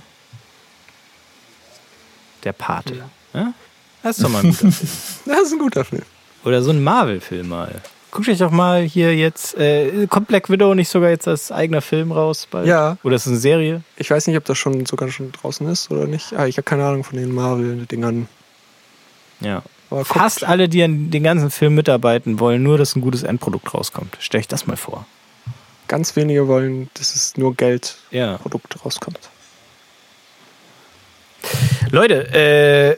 Der Pate. Ja? Das ist doch mal ein guter Film. Das ist ein guter Film. Oder so ein Marvel-Film mal. Guckt euch doch mal hier jetzt, äh, kommt Black Widow nicht sogar jetzt als eigener Film raus? Bald? Ja. Oder ist es eine Serie? Ich weiß nicht, ob das schon sogar schon draußen ist oder nicht. Ah, ich habe keine Ahnung von den Marvel-Dingern. Ja. Aber Fast guckt. alle, die an den ganzen Film mitarbeiten, wollen nur, dass ein gutes Endprodukt rauskommt. Stell euch das mal vor. Ganz wenige wollen, dass es nur Ja. Geldprodukt rauskommt. Leute, äh,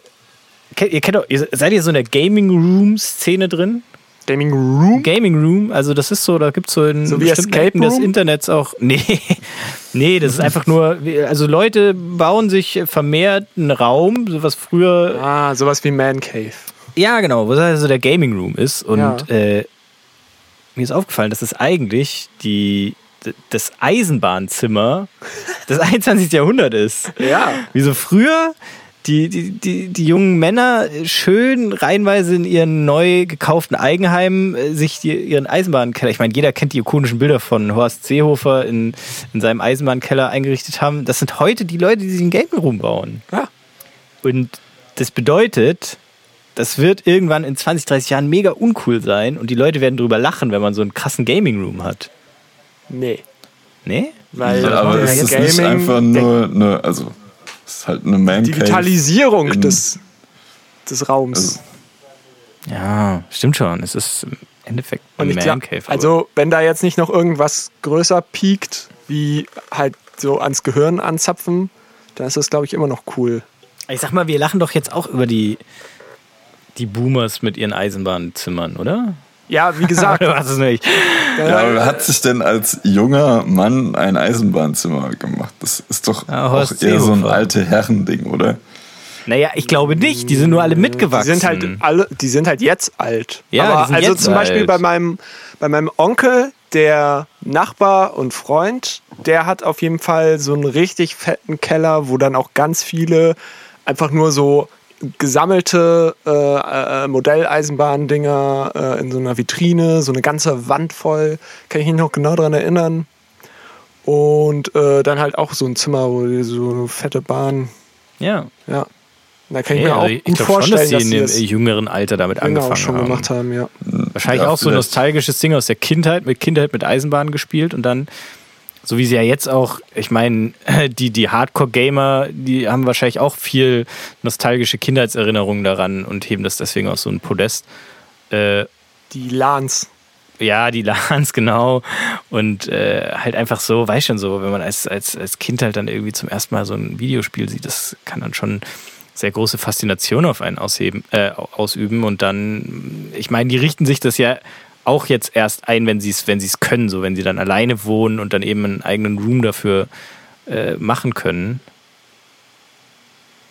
kennt, ihr kennt doch, ihr, seid ihr so in der Gaming Room Szene drin? Gaming Room? Gaming Room, also das ist so, da gibt es so in So bestimmten Ecken des? Internets auch. Nee, nee, das ist einfach nur, also Leute bauen sich vermehrt einen Raum, so was früher Ah, sowas wie Man Cave. Ja, genau, wo also der Gaming Room ist. Und Ja. äh, mir ist aufgefallen, dass es eigentlich die, das Eisenbahnzimmer des 21. Jahrhunderts ist. Ja. Wie so früher die, die, die, die jungen Männer schön reihenweise in ihren neu gekauften Eigenheimen äh, sich die, ihren Eisenbahnkeller, ich meine, jeder kennt die ikonischen Bilder von Horst Seehofer in, in seinem Eisenbahnkeller eingerichtet haben. Das sind heute die Leute, die sich einen Gaming Room bauen. Ja. Und das bedeutet, das wird irgendwann in 20, 30 Jahren mega uncool sein und die Leute werden drüber lachen, wenn man so einen krassen Gaming Room hat. Nee. Nee? Weil Ja, aber ist es nicht einfach nur eine, also, es ist halt eine Man Cave. Digitalisierung in- des, des Raums. Also, Ja, stimmt schon. Es ist im Endeffekt Und ein ich Man Cave. also, wenn da jetzt nicht noch irgendwas größer piekt, wie halt so ans Gehirn anzapfen, dann ist das, glaube ich, immer noch cool. ich sag mal, wir lachen doch jetzt auch über die, die Boomers mit ihren Eisenbahnzimmern, oder? Ja, wie gesagt, Oder was ist nicht? ja, aber wer hat sich denn als junger Mann ein Eisenbahnzimmer gemacht? Das ist doch Ja, auch eher so ein alte Herrending, oder? Naja, ich glaube nicht. Die sind nur alle die mitgewachsen. sind halt alle, die sind halt jetzt alt. Ja, Aber die sind also jetzt zum Beispiel alt. bei meinem, bei meinem Onkel, der Nachbar und Freund, der hat auf jeden Fall so einen richtig fetten Keller, wo dann auch ganz viele einfach nur so gesammelte äh, äh, Modelleisenbahndinger äh, in so einer Vitrine, so eine ganze Wand voll, kann ich mich noch genau daran erinnern. Und äh, dann halt auch so ein Zimmer, wo die so eine fette Bahn, ja. ja. Da kann ich Ja, mir auch also ich gut glaube schon, vorstellen, dass sie in dem jüngeren Alter damit auch angefangen schon haben. gemacht haben, ja. Wahrscheinlich Ja, auch so ein nostalgisches Ding aus der Kindheit, mit Kindheit mit Eisenbahn gespielt und dann, so wie sie ja jetzt auch, ich meine, die, die Hardcore-Gamer, die haben wahrscheinlich auch viel nostalgische Kindheitserinnerungen daran und heben das deswegen auf so ein Podest. Äh, Die LANs. ja, die LANs, genau. Und äh, halt einfach so, weiß schon so, wenn man als, als, als Kind halt dann irgendwie zum ersten Mal so ein Videospiel sieht, das kann dann schon sehr große Faszination auf einen ausheben, äh, ausüben. Und dann, ich meine, die richten sich das ja auch jetzt erst ein, wenn sie es wenn sie's können, so wenn sie dann alleine wohnen und dann eben einen eigenen Room dafür äh, machen können.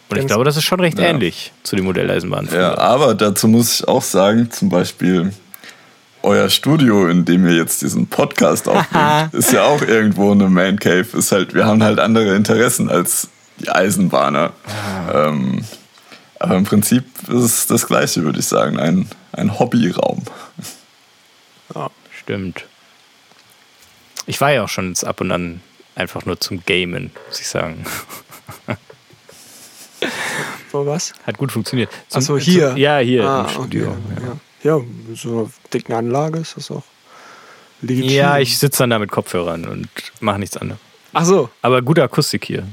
Und ich glaube, das ist schon recht Ja. ähnlich zu den Modelleisenbahnen. Ja, aber dazu muss ich auch sagen, zum Beispiel euer Studio, in dem ihr jetzt diesen Podcast aufnehmt, ist ja auch irgendwo eine Man Cave. Ist halt, wir haben halt andere Interessen als die Eisenbahner. Ähm, aber im Prinzip ist es das Gleiche, würde ich sagen. Ein, ein Hobbyraum. Stimmt. Ich war ja auch schon ab und an einfach nur zum Gamen, muss ich sagen. Wo was? Hat gut funktioniert. Zum, Achso, hier. Zum, ja, hier ah, im Studio. Okay, ja. ja, mit so einer dicken Anlage ist das auch legitim. Ja, ich sitze dann da mit Kopfhörern und mache nichts anderes. Ach so, Aber gute Akustik hier.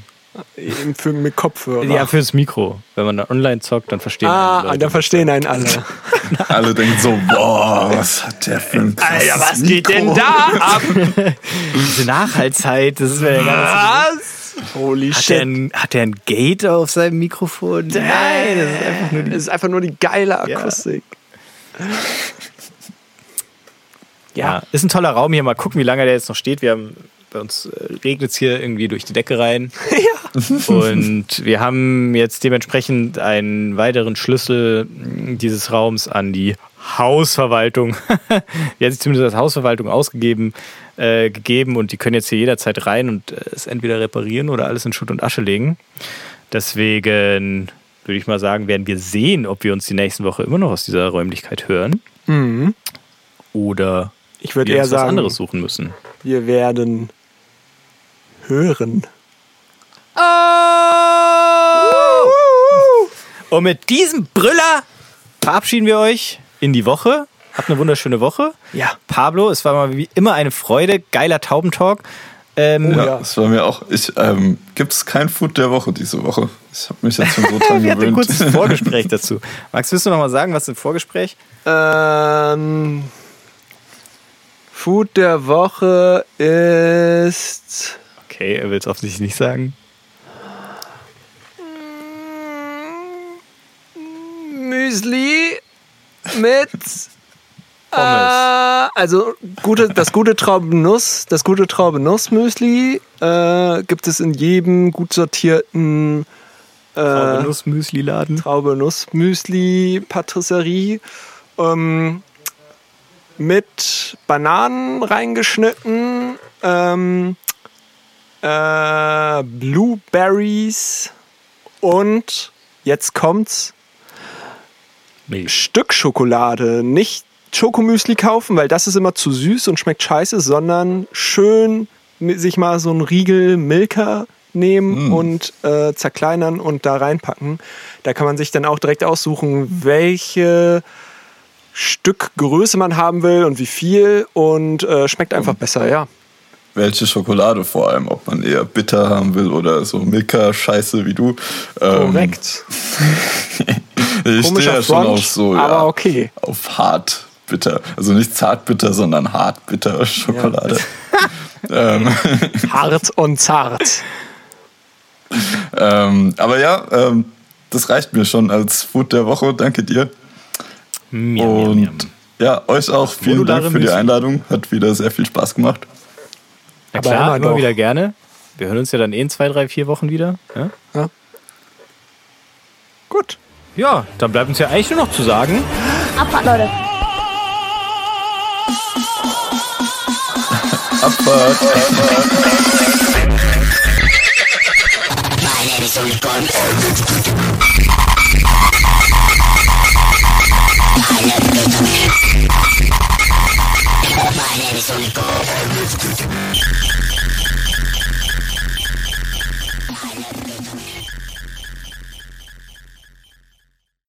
Eben für, mit Kopfhörer. Ja, fürs Mikro. Wenn man da online zockt, dann verstehen ah, Leute. da verstehen einen alle. Alle denken so, boah, was hat der für ein Alter, was geht Mikro? denn da ab? Diese Nachhaltzeit, das ist mir ja gar nicht Was? Holy hat der, shit. ein, hat der ein Gate auf seinem Mikrofon? Nein, das ist einfach nur die Es ist einfach nur die geile Ja. Akustik. Ja, ist ein toller Raum hier. Mal gucken, wie lange der jetzt noch steht. Wir haben bei uns äh, regnet es hier irgendwie durch die Decke rein. Und wir haben jetzt dementsprechend einen weiteren Schlüssel mh, dieses Raums an die Hausverwaltung. die hat sich zumindest als Hausverwaltung ausgegeben, äh, gegeben und die können jetzt hier jederzeit rein und äh, es entweder reparieren oder alles in Schutt und Asche legen. Deswegen würde ich mal sagen, werden wir sehen, ob wir uns die nächsten Woche immer noch aus dieser Räumlichkeit hören Mhm. oder Ich würde wir eher uns was sagen, anderes suchen müssen. wir werden hören. Und mit diesem Brüller verabschieden wir euch in die Woche. Habt eine wunderschöne Woche. Ja. Pablo, es war mal wie immer eine Freude. Geiler Taubentalk. Ähm, Ja, ja. das war mir auch. Ich, ähm, Gibt es kein Food der Woche diese Woche? Ich habe mich jetzt schon so dran Wir hatten ein gewöhnt. kurzes Vorgespräch dazu. Max, willst du noch mal sagen, was im Vorgespräch? Ähm, Food der Woche ist. Okay, er will es offensichtlich nicht sagen. Müsli mit. Äh, also gute, das gute Traubenuss, das gute Traubenuss-Müsli äh, gibt es in jedem gut sortierten äh, Nussmüsli-Laden. Traube-Nuss-Müsli Patisserie ähm, mit Bananen reingeschnitten, ähm, äh, Blueberries und jetzt kommt's Milch. Stück Schokolade. Nicht Schokomüsli kaufen, weil das ist immer zu süß und schmeckt scheiße, sondern schön sich mal so einen Riegel Milka nehmen und äh, zerkleinern und da reinpacken. Da kann man sich dann auch direkt aussuchen, welche Stückgröße man haben will und wie viel und äh, schmeckt einfach besser, ja. Welche Schokolade vor allem, ob man eher bitter haben will oder so Milka-Scheiße wie du. Ähm, Korrekt. Ich stehe ja schon auf so, aber ja, okay. auf hart bitter. Also nicht zart bitter, sondern hart bitter Schokolade. ähm, Hart und zart. ähm, aber ja, ähm, das reicht mir schon als Food der Woche. Danke dir. Miam, Und miam, miam. ja, euch auch vielen Modulare Dank für die. Einladung. Hat wieder sehr viel Spaß gemacht. Na Aber klar, immer immer wieder gerne. Wir hören uns ja dann eh in zwei, drei, vier Wochen wieder. Ja? Gut. ja, dann bleibt uns ja eigentlich nur noch zu sagen. Abfahrt, Leute. Abfahrt. My name is Unicorn.